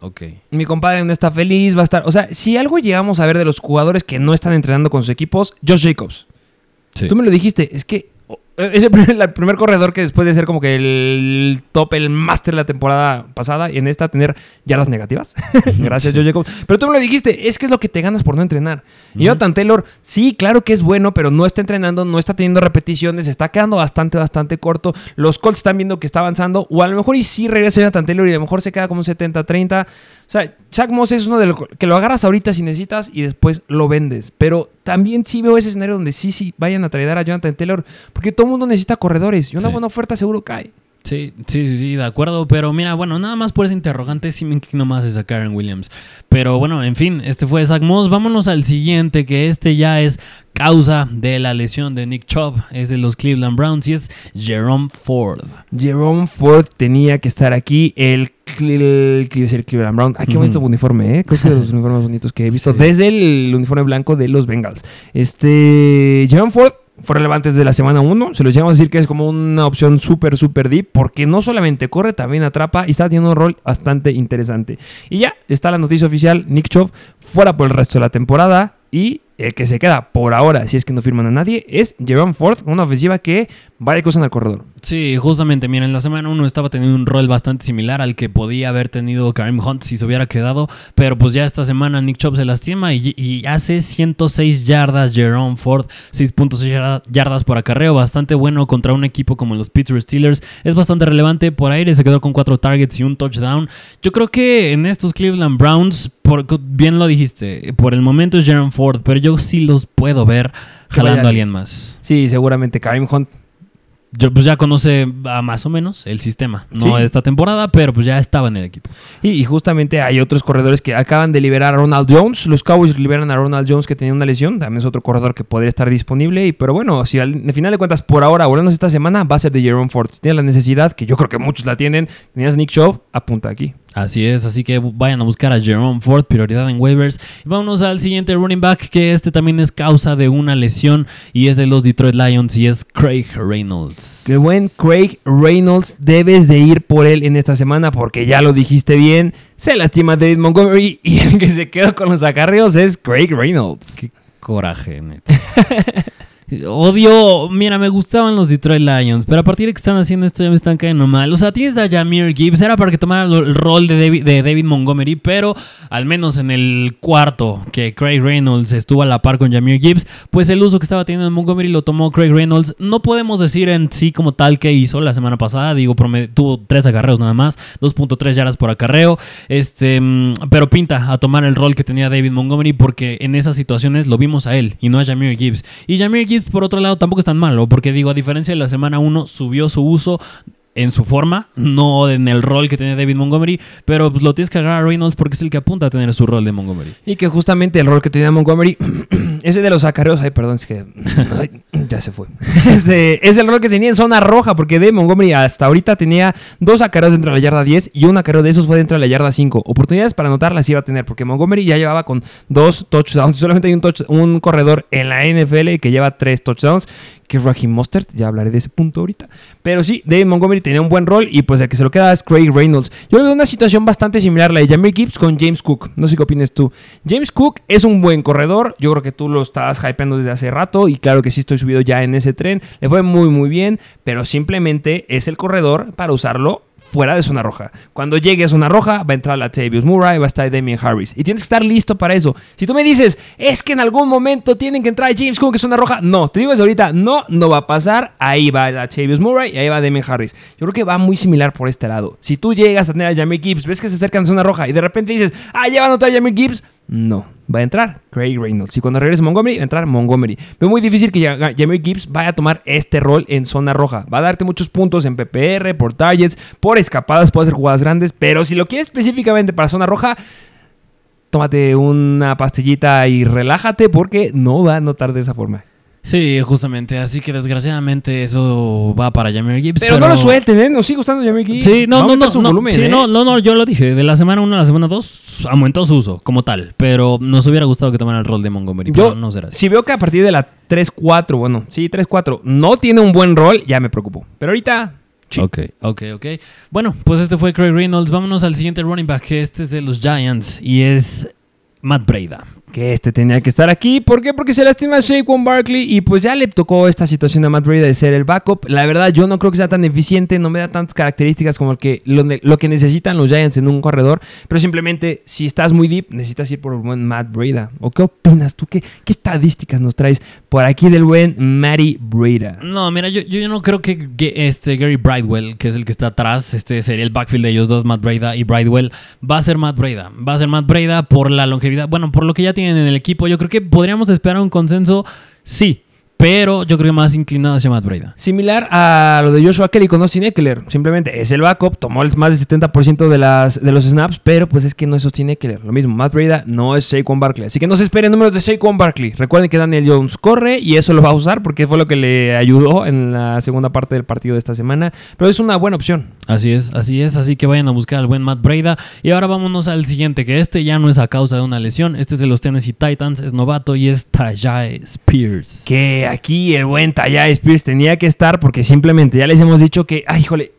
Ok. Mi compadre no está feliz, va a estar. O sea, si algo llegamos a ver de los jugadores que no están entrenando con sus equipos, Josh Jacobs. Tú me lo dijiste, es que es el primer, el primer corredor que después de ser como que el top, el máster de la temporada pasada, y en esta tener yardas negativas. Gracias, Joe Jacobs. Pero tú me lo dijiste, es que es lo que te ganas por no entrenar. Y Jonathan Taylor, sí, claro que es bueno, pero no está entrenando, no está teniendo repeticiones, está quedando bastante, bastante corto. Los Colts están viendo que está avanzando, o a lo mejor y sí regresa Jonathan Taylor y a lo mejor se queda como un 70-30. O sea, Zach Moss es uno de los que lo agarras ahorita si necesitas y después lo vendes. Pero también sí veo ese escenario donde sí, sí vayan a traer a Jonathan Taylor, porque todo el mundo necesita corredores y una Sí. buena oferta seguro cae. Sí, sí, sí, sí, de acuerdo. Pero mira, bueno, nada más por ese interrogante sí me inclino más a Karen Williams. Pero bueno, en fin, este fue Zach Moss. Vámonos al siguiente, que este ya es causa de la lesión de Nick Chubb. Es de los Cleveland Browns y es Jerome Ford. Jerome Ford tenía que estar aquí. El, Cle- el, Cle- el Cleveland Brown. Ay, qué bonito uniforme, ¿eh? Creo que de los uniformes más bonitos que he visto Sí. desde el uniforme blanco de los Bengals. Este. Jerome Ford fue relevante desde la semana 1. Se los llegamos a decir que es como una opción súper, súper deep. Porque no solamente corre, también atrapa y está teniendo un rol bastante interesante. Y ya está la noticia oficial: Nick Chubb fuera por el resto de la temporada. Y el que se queda por ahora, si es que no firman a nadie, es Jerome Ford, una ofensiva que vale cosas en el corredor. Sí, justamente, mira, en la semana 1 estaba teniendo un rol bastante similar al que podía haber tenido Kareem Hunt si se hubiera quedado, pero pues ya esta semana Nick Chubb se lastima y, hace 106 yardas Jerome Ford, 6.6 yarda- yardas por acarreo, bastante bueno contra un equipo como los Pittsburgh Steelers, es bastante relevante por aire, se quedó con 4 targets y un touchdown. Yo creo que en estos Cleveland Browns, bien lo dijiste, por el momento es Jerome Ford, pero yo sí los puedo ver jalando a alguien. más. Sí, seguramente Kareem Hunt Yo, pues ya conoce a más o menos el sistema. No Sí. de esta temporada, pero pues ya estaba en el equipo. Y, y justamente hay otros corredores que acaban de liberar a Ronald Jones. Los Cowboys liberan a Ronald Jones que tenía una lesión. También es otro corredor que podría estar disponible. Y, pero bueno, si al, al final de cuentas, por ahora, volviendo esta semana, va a ser de Jerome Ford. Si tienes la necesidad, que yo creo que muchos la tienen, tenías Nick Chubb, apunta aquí. Así es, así que vayan a buscar a Jerome Ford, prioridad en waivers. Y vámonos al siguiente running back, que este también es causa de una lesión y es de los Detroit Lions y es Craig Reynolds. Que buen Craig Reynolds, debes de ir por él en esta semana porque ya lo dijiste bien. Se lastima David Montgomery y el que se quedó con los acarreos es Craig Reynolds. Qué coraje, neta. Odio, mira, me gustaban los Detroit Lions, pero a partir de que están haciendo esto ya me están cayendo mal. O sea, tienes a Jameer Gibbs, era para que tomara el rol de David, Montgomery, pero al menos en el cuarto que Craig Reynolds estuvo a la par con Jameer Gibbs, pues el uso que estaba teniendo en Montgomery lo tomó Craig Reynolds. No podemos decir en sí como tal que hizo la semana pasada, digo, tuvo tres acarreos nada más, 2.3 yardas por acarreo, este, mm, pero pinta a tomar el rol que tenía David Montgomery porque en esas situaciones lo vimos a él y no a Jameer Gibbs. Y Jameer Gibbs, por otro lado, tampoco es tan malo, porque digo, a diferencia de la semana 1, subió su uso en su forma, no en el rol que tenía David Montgomery, pero pues, lo tienes que agarrar a Reynolds porque es el que apunta a tener su rol de Montgomery. Y que justamente el rol que tenía Montgomery, ese de los acarreos, ay, perdón, es que ay, ya se fue. Este, es el rol que tenía en zona roja, porque de Montgomery hasta ahorita tenía dos acarreos dentro de la yarda 10 y un acarreo de esos fue dentro de la yarda 5. Oportunidades para anotar las iba a tener, porque Montgomery ya llevaba con dos touchdowns. Solamente hay un, touch- un corredor en la NFL que lleva tres touchdowns, que es Raheem Mostert. Ya hablaré de ese punto ahorita. Pero sí, David Montgomery tenía un buen rol y pues el que se lo queda es Craig Reynolds. Yo veo una situación bastante similar a la de Jameer Gibbs con James Cook. No sé qué opinas tú. James Cook es un buen corredor. Yo creo que tú lo estás hypeando desde hace rato y claro que sí estoy subido ya en ese tren. Le fue muy muy bien, pero simplemente es el corredor para usarlo fuera de zona roja. Cuando llegue a zona roja, va a entrar Latavius Murray, va a estar Damien Harris. Y tienes que estar listo para eso. Si tú me dices, es que en algún momento tienen que entrar James Cook en zona roja, no, te digo desde ahorita, no, no va a pasar. Ahí va Latavius Murray y ahí va Damien Harris. Yo creo que va muy similar por este lado. Si tú llegas a tener a Jamie Gibbs, ves que se acercan a zona roja y de repente dices, ah, ya va a anotar Jamie Gibbs, no, va a entrar Craig Reynolds. Y cuando regrese Montgomery, va a entrar Montgomery. Veo muy difícil que Jamie Gibbs vaya a tomar este rol en zona roja. Va a darte muchos puntos en PPR, por targets, por escapadas, puede hacer jugadas grandes. Pero si lo quieres específicamente para zona roja, tómate una pastillita y relájate porque no va a notar de esa forma. Sí, justamente, así que desgraciadamente eso va para Jameer Gibbs. Pero, no lo suelten, ¿eh? Nos sigue gustando Jamie Gibbs. Sí, no, no, no, su no, volumen, sí, ¿eh? no, no, no, yo lo dije, de la semana 1 a la semana 2 aumentó su uso como tal, pero nos hubiera gustado que tomara el rol de Montgomery, Yo, pero no será así. si veo que a partir de la 3-4, bueno, sí, 3-4, no tiene un buen rol, ya me preocupo. Pero ahorita, sí. Ok, ok, ok. Bueno, pues este fue Craig Reynolds. Vámonos al siguiente running back, que este es de los Giants y es Matt Breda. Que este tenía que estar aquí. ¿Por qué? Porque se lastima Saquon Barkley y pues ya le tocó esta situación a Matt Breda de ser el backup. La verdad, yo no creo que sea tan eficiente, no me da tantas características como el que, lo, que necesitan los Giants en un corredor. Pero simplemente, si estás muy deep, necesitas ir por el buen Matt Breda. ¿O qué opinas tú? ¿Qué, qué estadísticas nos traes por aquí del buen Matty Breda? No, mira, yo, yo no creo que, que este Gary Bridewell, que es el que está atrás, este sería el backfield de ellos dos, Matt Breda y Bridewell, va a ser Matt Breda. Va a ser Matt Breda por la longevidad, bueno, por lo que ya tienen en el equipo. Yo creo que podríamos esperar un consenso, sí, pero yo creo que más inclinado hacia Matt Breda. Similar a lo de Joshua Kelly con Austin Eckler. Simplemente es el backup, tomó el más del 70% de, las, de los snaps, pero pues es que no es Austin Eckler. Lo mismo, Matt Breda no es Saquon Barkley. Así que no se esperen números de Saquon Barkley. Recuerden que Daniel Jones corre y eso lo va a usar porque fue lo que le ayudó en la segunda parte del partido de esta semana. Pero es una buena opción. Así es, así es. Así que vayan a buscar al buen Matt Breda. Y ahora vámonos al siguiente, que este ya no es a causa de una lesión. Este es de los Tennessee Titans, es novato y es Tajay Spears. Que aquí el buen Tajay Spears tenía que estar porque simplemente ya les hemos dicho que, ay, híjole,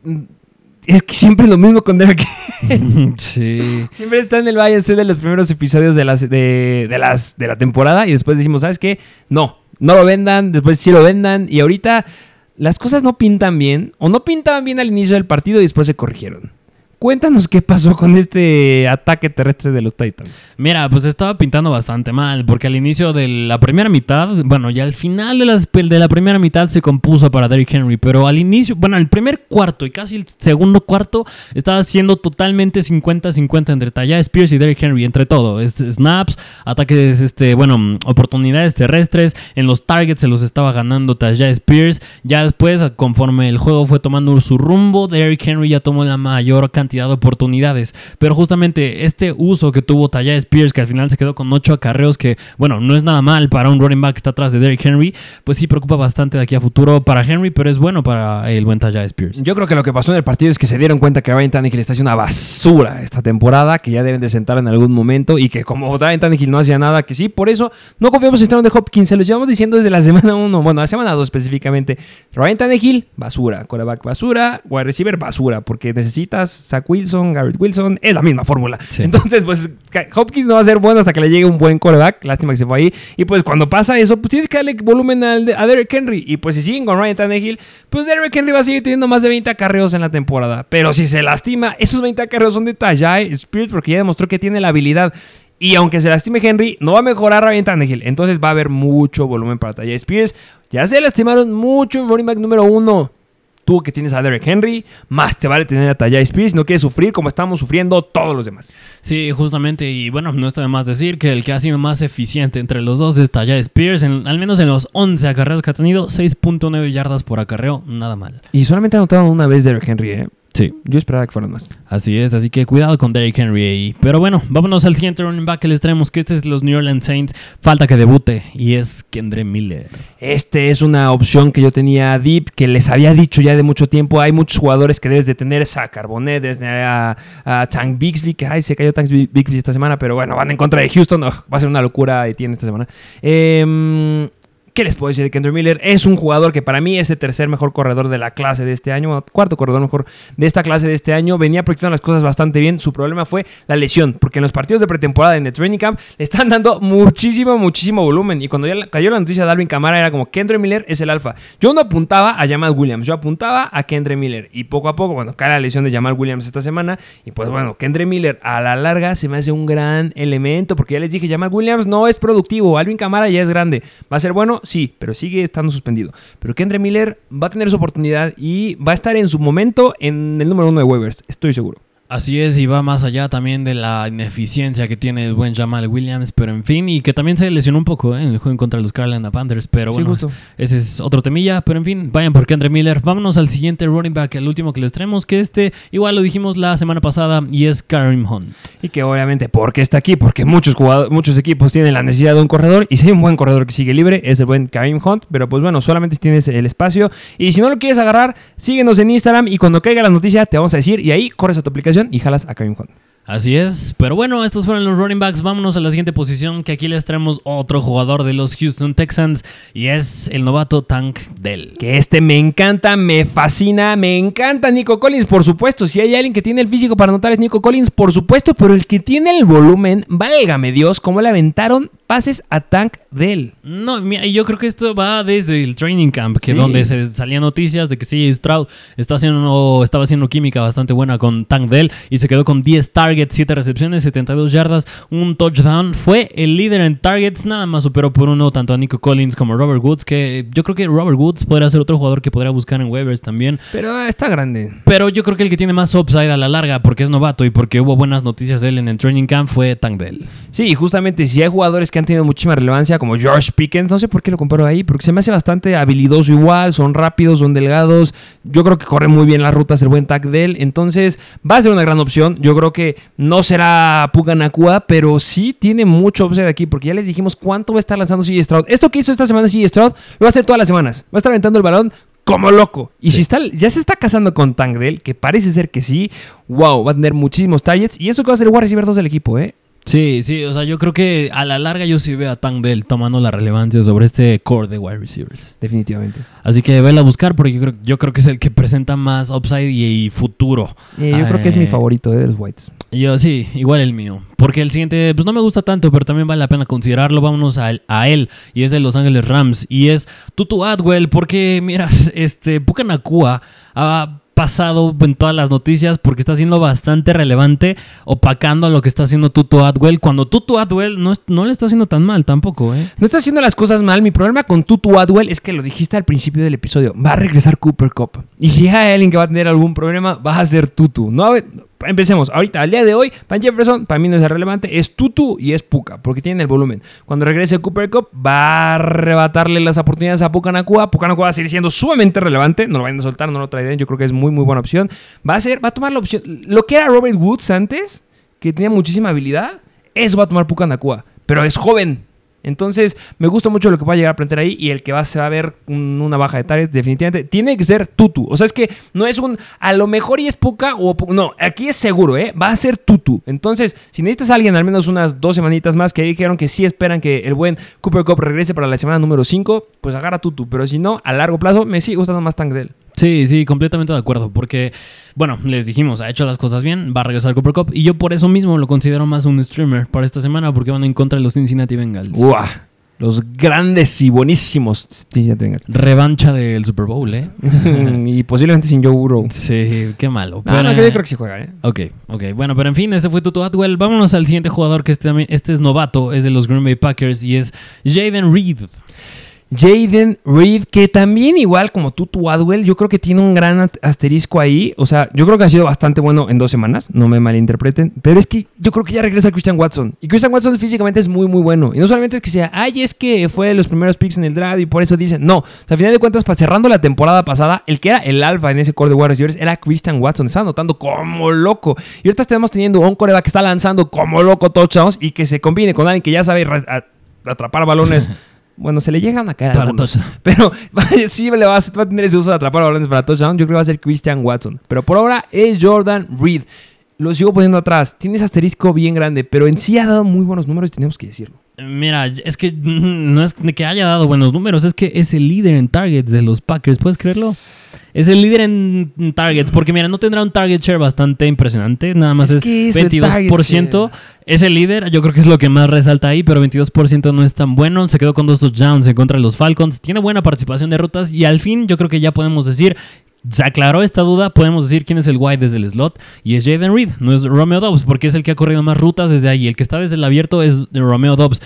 es que siempre es lo mismo con Derek. sí. siempre está en el Valle de los primeros episodios de, las, de, de, las, de la temporada y después decimos, ¿sabes qué? No, no lo vendan, después sí lo vendan y ahorita las cosas no pintan bien o no pintaban bien al inicio del partido y después se corrigieron. Cuéntanos qué pasó con este ataque terrestre de los Titans. Mira, pues estaba pintando bastante mal, porque al inicio de la primera mitad, bueno, ya al final de, las, de la primera mitad se compuso para Derrick Henry, pero al inicio, bueno, el primer cuarto y casi el segundo cuarto estaba siendo totalmente 50-50 entre Taya Spears y Derrick Henry, entre todo. Es, snaps, ataques, este, bueno, oportunidades terrestres, en los targets se los estaba ganando Taya Spears. Ya después, conforme el juego fue tomando su rumbo, Derrick Henry ya tomó la mayor cantidad de oportunidades. Pero justamente este uso que tuvo Taya Spears, que al final se quedó con 8 acarreos, que bueno, no es nada mal para un running back que está atrás de Derrick Henry, pues sí preocupa bastante de aquí a futuro para Henry, pero es bueno para el buen Taya Spears. Yo creo que lo que pasó en el partido es que se dieron cuenta que Ryan Tannehill está haciendo una basura esta temporada, que ya deben de sentar en algún momento y que como Ryan Tannehill no hacía nada, que sí, por eso no confiamos en Aaron de Hopkins, se lo llevamos diciendo desde la semana 1, bueno, la semana 2 específicamente. Ryan Tannehill, basura, quarterback basura, wide receiver basura, porque necesitas Wilson, Garrett Wilson, es la misma fórmula. Entonces, pues Hopkins no va a ser bueno hasta que le llegue un buen coreback. Lástima que se fue ahí. Y pues cuando pasa eso, pues tienes que darle volumen a, a Derrick Henry. Y pues si siguen con Ryan Tannehill, pues Derrick Henry va a seguir teniendo más de 20 acarreos en la temporada. Pero si se lastima, esos 20 acarreos son de Tajay Spirit porque ya demostró que tiene la habilidad. Y aunque se lastime Henry, no va a mejorar Ryan Tannehill. Entonces va a haber mucho volumen para Tajay Spears. Ya se lastimaron mucho running back número uno tú que tienes a Derek Henry, más te vale tener a Tajay Spears, no quieres sufrir como estamos sufriendo todos los demás. Sí, justamente, y bueno, no está de más decir que el que ha sido más eficiente entre los dos es Tajay Spears, al menos en los 11 acarreos que ha tenido, 6.9 yardas por acarreo, nada mal. Y solamente ha anotado una vez Derek Henry, ¿eh? Sí. Yo esperaba que fueran más. Así es, así que cuidado con Derrick Henry ahí. Pero bueno, vámonos al siguiente running back que les traemos, que este es los New Orleans Saints. Falta que debute y es Kendre Miller. Este es una opción que yo tenía deep, que les había dicho ya de mucho tiempo. Hay muchos jugadores que debes de tener. A Carbonet, desde a, Tank Bixby, que ay, se cayó Tank Bixby esta semana, pero bueno, van en contra de Houston. va a ser una locura y tiene esta semana. Eh, ¿Qué les puedo decir de Kendrick Miller? Es un jugador que para mí es el tercer mejor corredor de la clase de este año, cuarto corredor mejor de esta clase de este año. Venía proyectando las cosas bastante bien. Su problema fue la lesión, porque en los partidos de pretemporada en el training camp le están dando muchísimo, muchísimo volumen. Y cuando ya cayó la noticia de Alvin Camara era como Kendrick Miller es el alfa. Yo no apuntaba a Jamal Williams, yo apuntaba a Kendrick Miller. Y poco a poco, cuando cae la lesión de Jamal Williams esta semana, y pues bueno, Kendrick Miller a la larga se me hace un gran elemento, porque ya les dije, Jamal Williams no es productivo, Alvin Camara ya es grande. ¿Va a ser bueno? Sí, pero sigue estando suspendido. Pero Kendra Miller va a tener su oportunidad y va a estar en su momento en el número uno de waivers, estoy seguro. Así es, y va más allá también de la ineficiencia que tiene el buen Jamal Williams, pero en fin, y que también se lesionó un poco ¿eh? en el juego contra los Carolina Panthers, pero bueno, ese es otro temilla, pero en fin, vayan por Kendra Miller. Vámonos al siguiente running back, el último que les traemos, que este, igual lo dijimos la semana pasada, y es Karim Hunt. Y que obviamente, ¿por qué está aquí? Porque muchos, jugadores, muchos equipos tienen la necesidad de un corredor, y si hay un buen corredor que sigue libre, es el buen Karim Hunt, pero pues bueno, solamente tienes el espacio, y si no lo quieres agarrar, síguenos en Instagram, y cuando caiga la noticia te vamos a decir, y ahí corres a tu aplicación y jalas a Karim Hunt. Así es, pero bueno, estos fueron los running backs. Vámonos a la siguiente posición, que aquí les traemos otro jugador de los Houston Texans y es el novato Tank Dell. Que este me encanta, me fascina, me encanta Nico Collins, por supuesto. Si hay alguien que tiene el físico para anotar es Nico Collins, por supuesto, pero el que tiene el volumen, válgame Dios, cómo le aventaron pases a Tank Dell. No, mira, yo creo que esto va desde el training camp, que Sí. donde se salían noticias de que CJ Stroud está haciendo, estaba haciendo química bastante buena con Tank Dell y se quedó con 10 targets, 7 recepciones, 72 yardas, un touchdown. Fue el líder en targets, nada más superó por uno tanto a Nico Collins como a Robert Woods, que yo creo que Robert Woods podría ser otro jugador que podría buscar en waivers también. Pero está grande. Pero yo creo que el que tiene más upside a la larga, porque es novato y porque hubo buenas noticias de él en el training camp, fue Tank Dell. Sí, y justamente si hay jugadores que han tenido muchísima relevancia, como George Pickens, no sé por qué lo comparo ahí, porque se me hace bastante habilidoso igual, son rápidos, son delgados, yo creo que corre muy bien las rutas el buen tag de él, entonces va a ser una gran opción, yo creo que no será Puka Nakua, pero sí tiene mucho upside aquí, porque ya les dijimos cuánto va a estar lanzando CJ Stroud. Esto que hizo esta semana CJ Stroud, lo va a hacer todas las semanas, va a estar aventando el balón como loco. Y si está, ya se está casando con Tangdell, que parece ser que sí, wow, va a tener muchísimos targets, y eso que va a ser el wide receiver 2 del equipo, ¿eh? Sí, sí, o sea, yo creo que a la larga yo sí veo a Tank Dell tomando la relevancia sobre este core de wide receivers. Definitivamente. Así que vela a buscar porque yo creo, yo creo que es el que presenta más upside y, y futuro. Eh, yo creo que es mi Eh, favorito eh, de los Whites. Yo sí, igual el mío. Porque el siguiente, pues no me gusta tanto, pero también vale la pena considerarlo. Vámonos a, a él. Y es de Los Ángeles Rams. Y es Tutu Atwell. Porque, miras, este, Puka Nakua ha pasado en todas las noticias porque está siendo bastante relevante, opacando a lo que está haciendo Tutu Atwell. Cuando Tutu Atwell no, es- no le está haciendo tan mal tampoco, ¿eh? No está haciendo las cosas mal. Mi problema con Tutu Adwell es que lo dijiste al principio del episodio. Va a regresar Cooper Cup. Y si hay alguien que va a tener algún problema, va a ser Tutu. No, a ver, empecemos. Ahorita, al día de hoy, Van Jefferson, para mí no es relevante. Es Tutu y es Puka, porque tienen el volumen. Cuando regrese Cooper Cup, va a arrebatarle las oportunidades a Puka Nakua. Puka Nakua va a seguir siendo sumamente relevante. No lo vayan a soltar, no lo traen. Yo creo que es muy, muy buena opción. Va a ser, va a tomar la opción. Lo que era Robert Woods antes, que tenía muchísima habilidad, eso va a tomar Puka Nakua. Pero es joven. Entonces, me gusta mucho lo que va a llegar a plantear ahí y el que va, se va a ver un- una baja de targets, definitivamente, tiene que ser Tutu. O sea, es que no es un, a lo mejor y es Puka o... No, aquí es seguro, ¿eh? Va a ser Tutu. Entonces, si necesitas a alguien al menos unas dos semanitas más que dijeron que sí esperan que el buen Cooper Cup regrese para la semana número 5, pues agarra Tutu. Pero si no, a largo plazo, me sigue gustando más Tank Dell. Sí, sí, completamente de acuerdo. Porque, bueno, les dijimos, ha hecho las cosas bien, va a regresar Cooper Cup. Y yo por eso mismo lo considero más un streamer para esta semana, porque van en contra de los Cincinnati Bengals. ¡Uah! Los grandes y buenísimos Cincinnati Bengals. Revancha del Super Bowl, ¿eh? y posiblemente sin Joe Burrow. Sí, qué malo. No, no, Pero- yo creo que sí juega, ¿eh? Ok, ok. Bueno, pero en fin, ese fue Tutu Atwell. Vámonos al siguiente jugador que este, este es novato, es de los Green Bay Packers y es Jaden Reed. Jaden Reed, que también igual como Tutu Adwell, yo creo que tiene un gran asterisco ahí. O sea, yo creo que ha sido bastante bueno en dos semanas, no me malinterpreten. Pero es que yo creo que ya regresa Christian Watson. Y Christian Watson físicamente es muy, muy bueno. Y no solamente es que sea, ay, es que fue de los primeros picks en el draft y por eso dicen, no. O sea, a final de cuentas, cerrando la temporada pasada, el que era el alfa en ese core de wide receivers era Christian Watson. Estaba anotando como loco. Y ahorita estamos teniendo un coreback que está lanzando como loco touchdowns y que se combine con alguien que ya sabe atrapar balones. Bueno, se le llegan a caer Para algunos. touchdown. Pero sí le va a, va a tener ese uso de atrapar balones para touchdown. Yo creo que va a ser Christian Watson. Pero por ahora es Jordan Reed. Lo sigo poniendo atrás. Tiene ese asterisco bien grande, pero en sí ha dado muy buenos números y tenemos que decirlo. Mira, es que no es que haya dado buenos números, es que es el líder en targets de los Packers. ¿Puedes creerlo? Es el líder en targets, porque mira, no tendrá un target share bastante impresionante, nada más Es es, que es el 22%. target Es el líder, yo creo que es lo que más resalta ahí, pero 22% no es tan bueno. Se quedó con dos touchdowns en contra de los Falcons. Tiene buena participación de rutas y al fin yo creo que ya podemos decir, se aclaró esta duda, podemos decir quién es el wide desde el slot y es Jaden Reed, no es Romeo Dobbs, porque es el que ha corrido más rutas desde ahí. El que está desde el abierto es Romeo Dobbs.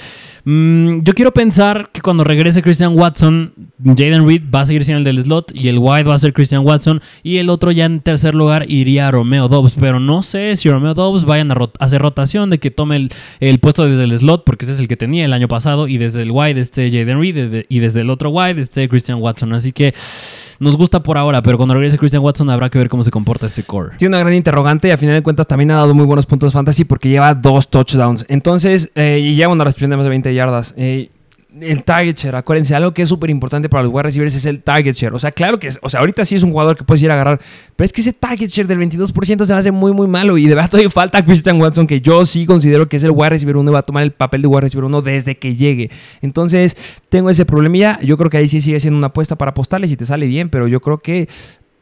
Mm, yo quiero pensar que cuando regrese Christian Watson, Jaden Reed va a seguir siendo el del slot y el wide va a ser Christian Watson y el otro ya en tercer lugar iría a Romeo Dobbs, pero no sé si Romeo Dobbs vayan a hacer rotación de que tome el, puesto desde el slot, porque ese es el que tenía el año pasado y desde el wide este Jaden Reed y desde el otro wide este Christian Watson, así que nos gusta por ahora, pero cuando regrese Christian Watson habrá que ver cómo se comporta este core. Tiene una gran interrogante y a final de cuentas también ha dado muy buenos puntos fantasy porque lleva dos touchdowns. Entonces, eh, y lleva una recepción de más de 20 yardas. Eh, el target share, acuérdense, algo que es súper importante para los wide receivers es el target share. O sea, claro que, o sea, ahorita sí es un jugador que puedes ir a agarrar, pero es que ese target share del 22% se me hace muy, muy malo. Y de verdad todavía falta a Christian Watson, que yo sí considero que es el wide receiver 1 y va a tomar el papel de wide receiver 1 desde que llegue. Entonces, tengo ese problemilla. Yo creo que ahí sí sigue siendo una apuesta para apostarle si te sale bien, pero yo creo que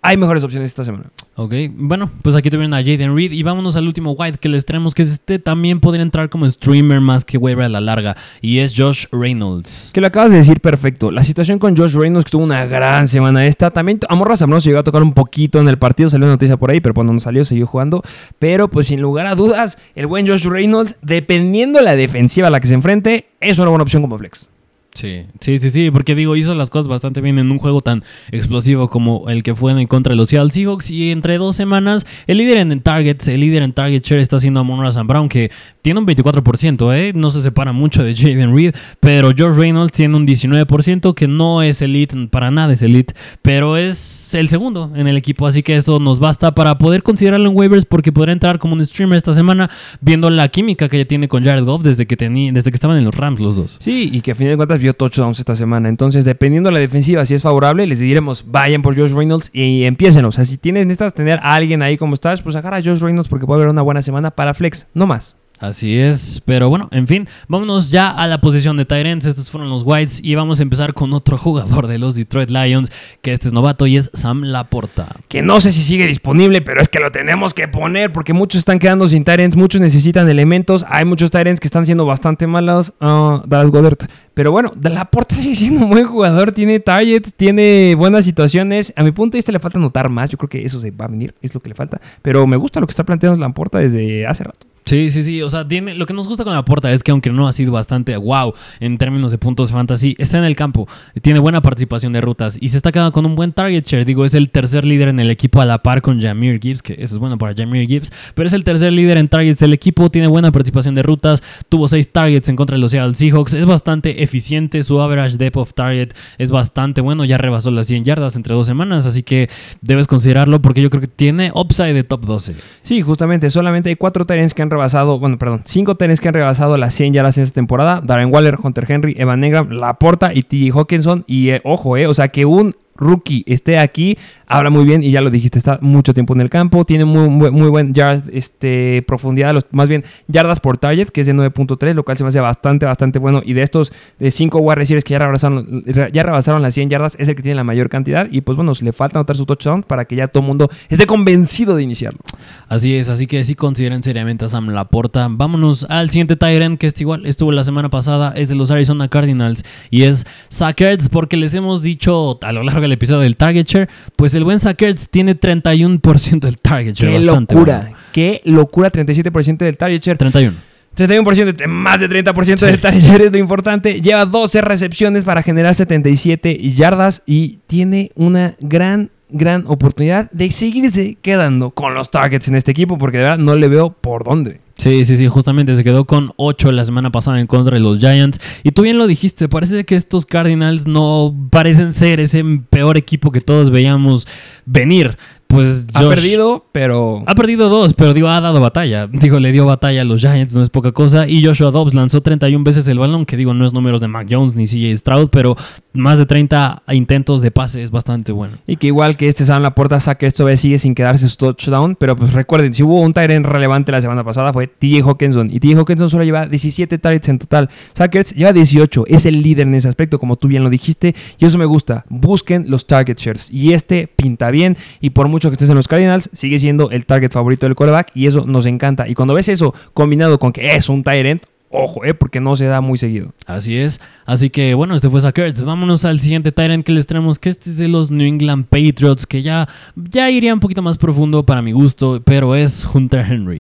hay mejores opciones esta semana. Ok, bueno, pues aquí tuvieron a Jaden Reed y vámonos al último white que les traemos, que este también podría entrar como streamer más que waiver a la larga, y es Josh Reynolds. Que lo acabas de decir perfecto. La situación con Josh Reynolds, que tuvo una gran semana esta, también Amorra se llegó a tocar un poquito en el partido, salió una noticia por ahí, pero cuando no salió siguió jugando. Pero pues sin lugar a dudas, el buen Josh Reynolds, dependiendo de la defensiva a la que se enfrente, es una buena opción como flex. Sí, sí, sí, sí, porque digo, hizo las cosas bastante bien en un juego tan explosivo como el que fue en contra de los Seattle Seahawks y entre dos semanas el líder en targets, el líder en target share está siendo Amon Razan Brown que tiene un 24%, ¿eh? no se separa mucho de Jaden Reed, pero George Reynolds tiene un 19% que no es elite, para nada es elite, pero es el segundo en el equipo, así que eso nos basta para poder considerarlo en waivers porque podrá entrar como un streamer esta semana viendo la química que ya tiene con Jared Goff desde que, tenía, desde que estaban en los Rams los dos. Sí, y que a fin de cuentas vio touchdowns esta semana. Entonces, dependiendo de la defensiva, si es favorable, les diremos, vayan por Josh Reynolds y empiecen. O sea, si tienes, necesitas tener a alguien ahí como estás, pues agarra a Josh Reynolds porque puede haber una buena semana para flex, no más. Así es, pero bueno, en fin, vámonos ya a la posición de Tyrants. Estos fueron los Whites y vamos a empezar con otro jugador de los Detroit Lions, que este es novato y es Sam Laporta. Que no sé si sigue disponible, pero es que lo tenemos que poner porque muchos están quedando sin Tyrants, muchos necesitan elementos. Hay muchos Tyrants que están siendo bastante malos. Uh, Dallas Goddard. Pero bueno, Laporta sigue siendo un buen jugador, tiene targets, tiene buenas situaciones. A mi punto de vista le falta notar más. Yo creo que eso se va a venir, es lo que le falta. Pero me gusta lo que está planteando Laporta desde hace rato. Sí, sí, sí. O sea, tiene, lo que nos gusta con la porta es que aunque no ha sido bastante wow en términos de puntos fantasy, está en el campo, tiene buena participación de rutas y se está quedando con un buen target share. Digo, es el tercer líder en el equipo a la par con Jamir Gibbs, que eso es bueno para Jamir Gibbs, pero es el tercer líder en targets del equipo, tiene buena participación de rutas, tuvo seis targets en contra de los Seattle Seahawks, es bastante eficiente, su average depth of target es bastante bueno, ya rebasó las 100 yardas entre dos semanas, así que debes considerarlo porque yo creo que tiene upside de top 12. Sí, justamente, solamente hay cuatro targets que han rebasado, bueno, perdón, cinco tenis que han rebasado las 100 yardas en esta temporada. Darren Waller, Hunter Henry, Evan Negram, Laporta y T. Hawkinson. Y eh, ojo, eh, o sea que un rookie esté aquí, habla muy bien y ya lo dijiste, está mucho tiempo en el campo, tiene muy, muy, buen yard, este, profundidad, los, más bien yardas por target, que es de 9.3, lo cual se me hace bastante, bastante bueno. Y de estos de 5 wide receivers que ya rebasaron, ya rebasaron las 100 yardas, es el que tiene la mayor cantidad. Y pues bueno, le falta anotar su touchdown para que ya todo el mundo esté convencido de iniciarlo. Así es, así que sí consideren seriamente a Sam Laporta. Vámonos al siguiente Tyrant, que es igual, estuvo la semana pasada, es de los Arizona Cardinals y es Sackers, porque les hemos dicho a lo largo del episodio del Target Share, pues el buen Sackers tiene 31% del Target Share. Qué locura, qué locura, 37% del Target Share. 31. 31%, más de 30% del target share es lo importante. Lleva 12 recepciones para generar 77 yardas y tiene una gran gran oportunidad de seguirse quedando con los targets en este equipo porque de verdad no le veo por dónde. Sí, sí, sí, justamente se quedó con 8 la semana pasada en contra de los Giants. Y tú bien lo dijiste, parece que estos Cardinals no parecen ser ese peor equipo que todos veíamos venir pues ha perdido, pero ha perdido dos, pero digo, ha dado batalla. Digo, le dio batalla a los Giants, no es poca cosa. Y Joshua Dobbs lanzó 31 veces el balón, que digo, no es números de Mac Jones ni CJ Stroud, pero más de 30 intentos de pase es bastante bueno. Y que igual que este la puerta saque esto sigue sin quedarse su touchdown, pero pues recuerden, si hubo un Tyrant relevante la semana pasada fue TJ Hawkinson y TJ Hawkinson solo lleva 17 targets en total. Sackers lleva 18, es el líder en ese aspecto, como tú bien lo dijiste, y eso me gusta. Busquen los target shares y este pinta bien y por mucho que estés en los Cardinals, sigue siendo el target favorito del quarterback y eso nos encanta. Y cuando ves eso combinado con que es un Tyrant, ojo, eh, porque no se da muy seguido. Así es. Así que bueno, este fue Sackers. Vámonos al siguiente Tyrant que les traemos, que este es de los New England Patriots, que ya, ya iría un poquito más profundo para mi gusto, pero es Hunter Henry.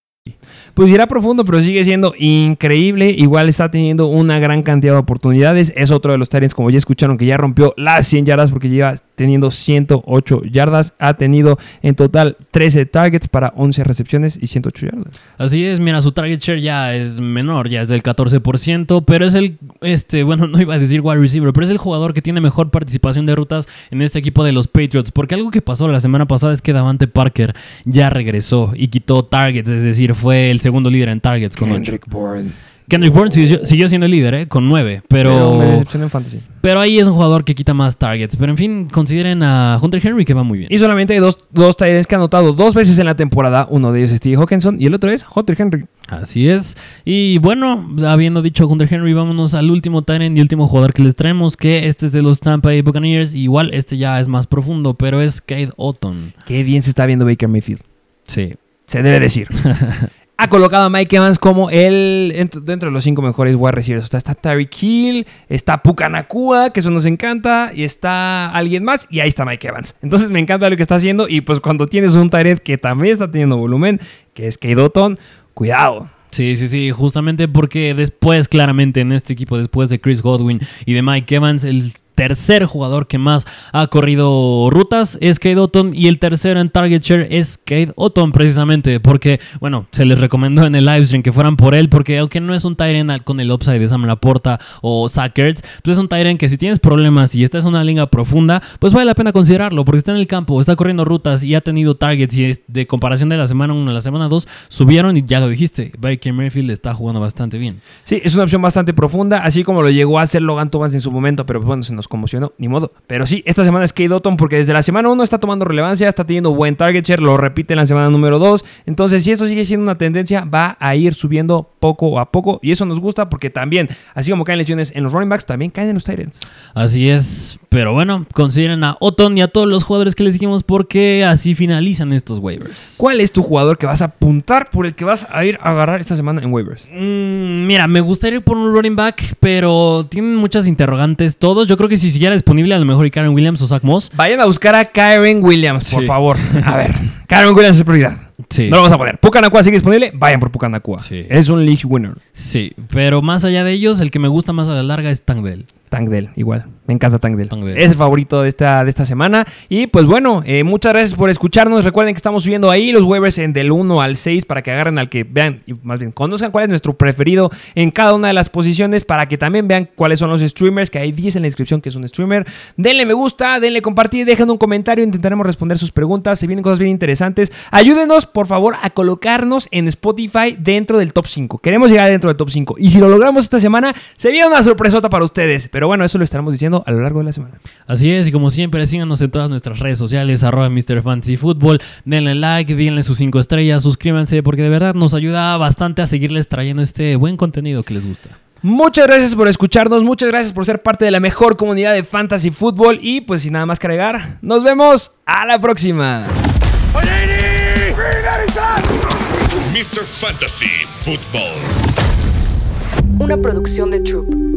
Pues irá profundo, pero sigue siendo increíble. Igual está teniendo una gran cantidad de oportunidades. Es otro de los Tyrants, como ya escucharon, que ya rompió las 100 yardas porque lleva teniendo 108 yardas. Ha tenido en total 13 targets para 11 recepciones y 108 yardas. Así es, mira, su target share ya es menor, ya es del 14%, pero es el, este, bueno, no iba a decir wide receiver, pero es el jugador que tiene mejor participación de rutas en este equipo de los Patriots. Porque algo que pasó la semana pasada es que Davante Parker ya regresó y quitó targets, es decir, fue el segundo líder en targets con Kendrick Bourne. Kendrick Bourne siguió, siguió siendo el líder, ¿eh? Con 9. Pero, en fantasy. pero ahí es un jugador que quita más targets. Pero en fin, consideren a Hunter Henry que va muy bien. Y solamente hay dos, dos Tyrants que han anotado dos veces en la temporada. Uno de ellos es Steve Hawkinson y el otro es Hunter Henry. Así es. Y bueno, habiendo dicho Hunter Henry, vámonos al último Tyrant y último jugador que les traemos. Que este es de los Tampa Bay Buccaneers. Igual este ya es más profundo, pero es Cade Otton. Qué bien se está viendo Baker Mayfield. Sí. Se debe decir. ha colocado a Mike Evans como el dentro, de los cinco mejores wide receivers. O está Tyreek Hill, está Pucanacua, que eso nos encanta, y está alguien más, y ahí está Mike Evans. Entonces me encanta lo que está haciendo, y pues cuando tienes un Tyrant que también está teniendo volumen, que es Kate Otton, cuidado. Sí, sí, sí, justamente porque después, claramente en este equipo, después de Chris Godwin y de Mike Evans, el tercer jugador que más ha corrido rutas es Kate Otton y el tercero en target share es Kate Otton precisamente porque, bueno, se les recomendó en el livestream que fueran por él porque aunque no es un Tyrant con el upside de Sam Laporta o Sackers, pues es un Tyrant que si tienes problemas y estás en una liga profunda, pues vale la pena considerarlo porque está en el campo, está corriendo rutas y ha tenido targets y de comparación de la semana 1 a la semana 2 subieron y ya lo dijiste, Baker Mayfield está jugando bastante bien. Sí, es una opción bastante profunda, así como lo llegó a hacer Logan Thomas en su momento, pero bueno, se nos conmocionó, ni modo. Pero sí, esta semana es Kate Otton porque desde la semana 1 está tomando relevancia, está teniendo buen target share, lo repite en la semana número 2. Entonces, si eso sigue siendo una tendencia, va a ir subiendo poco a poco. Y eso nos gusta porque también, así como caen lesiones en los running backs, también caen en los Titans. Así es, pero bueno, consideren a Otton y a todos los jugadores que les dijimos porque así finalizan estos waivers. ¿Cuál es tu jugador que vas a apuntar por el que vas a ir a agarrar esta semana en waivers? Mm, mira, me gustaría ir por un running back, pero tienen muchas interrogantes todos. Yo creo que si siguiera disponible, a lo mejor y Karen Williams o Zach Moss. Vayan a buscar a Kyron Williams, por Sí. favor. A ver, Kyron Williams es prioridad. Sí. No lo vamos a poner. Pucanacua sigue disponible, vayan por Pucanacua. Sí. Es un league winner. Sí, pero más allá de ellos, el que me gusta más a la larga es Tank Dell. Tank Dell, igual. Me encanta Tank Dell. Tank Dell. Es el favorito de esta, de esta semana. Y pues bueno, eh, muchas gracias por escucharnos. Recuerden que estamos subiendo ahí los waivers en del 1 al 6 para que agarren al que vean y más bien conozcan cuál es nuestro preferido en cada una de las posiciones para que también vean cuáles son los streamers, que hay 10 en la descripción que es un streamer. Denle me gusta, denle compartir, dejen un comentario, intentaremos responder sus preguntas. Se vienen cosas bien interesantes. Ayúdenos, por favor, a colocarnos en Spotify dentro del top 5. Queremos llegar dentro del top 5. Y si lo logramos esta semana, se viene una sorpresota para ustedes. Pero bueno, eso lo estaremos diciendo a lo largo de la semana. Así es, y como siempre, síganos en todas nuestras redes sociales, arroba Mr. Fantasy Football, denle like, denle sus 5 estrellas, suscríbanse, porque de verdad nos ayuda bastante a seguirles trayendo este buen contenido que les gusta. Muchas gracias por escucharnos, muchas gracias por ser parte de la mejor comunidad de fantasy fútbol y pues sin nada más que agregar, nos vemos a la próxima. Mr. Fantasy Football. Una producción de Troop.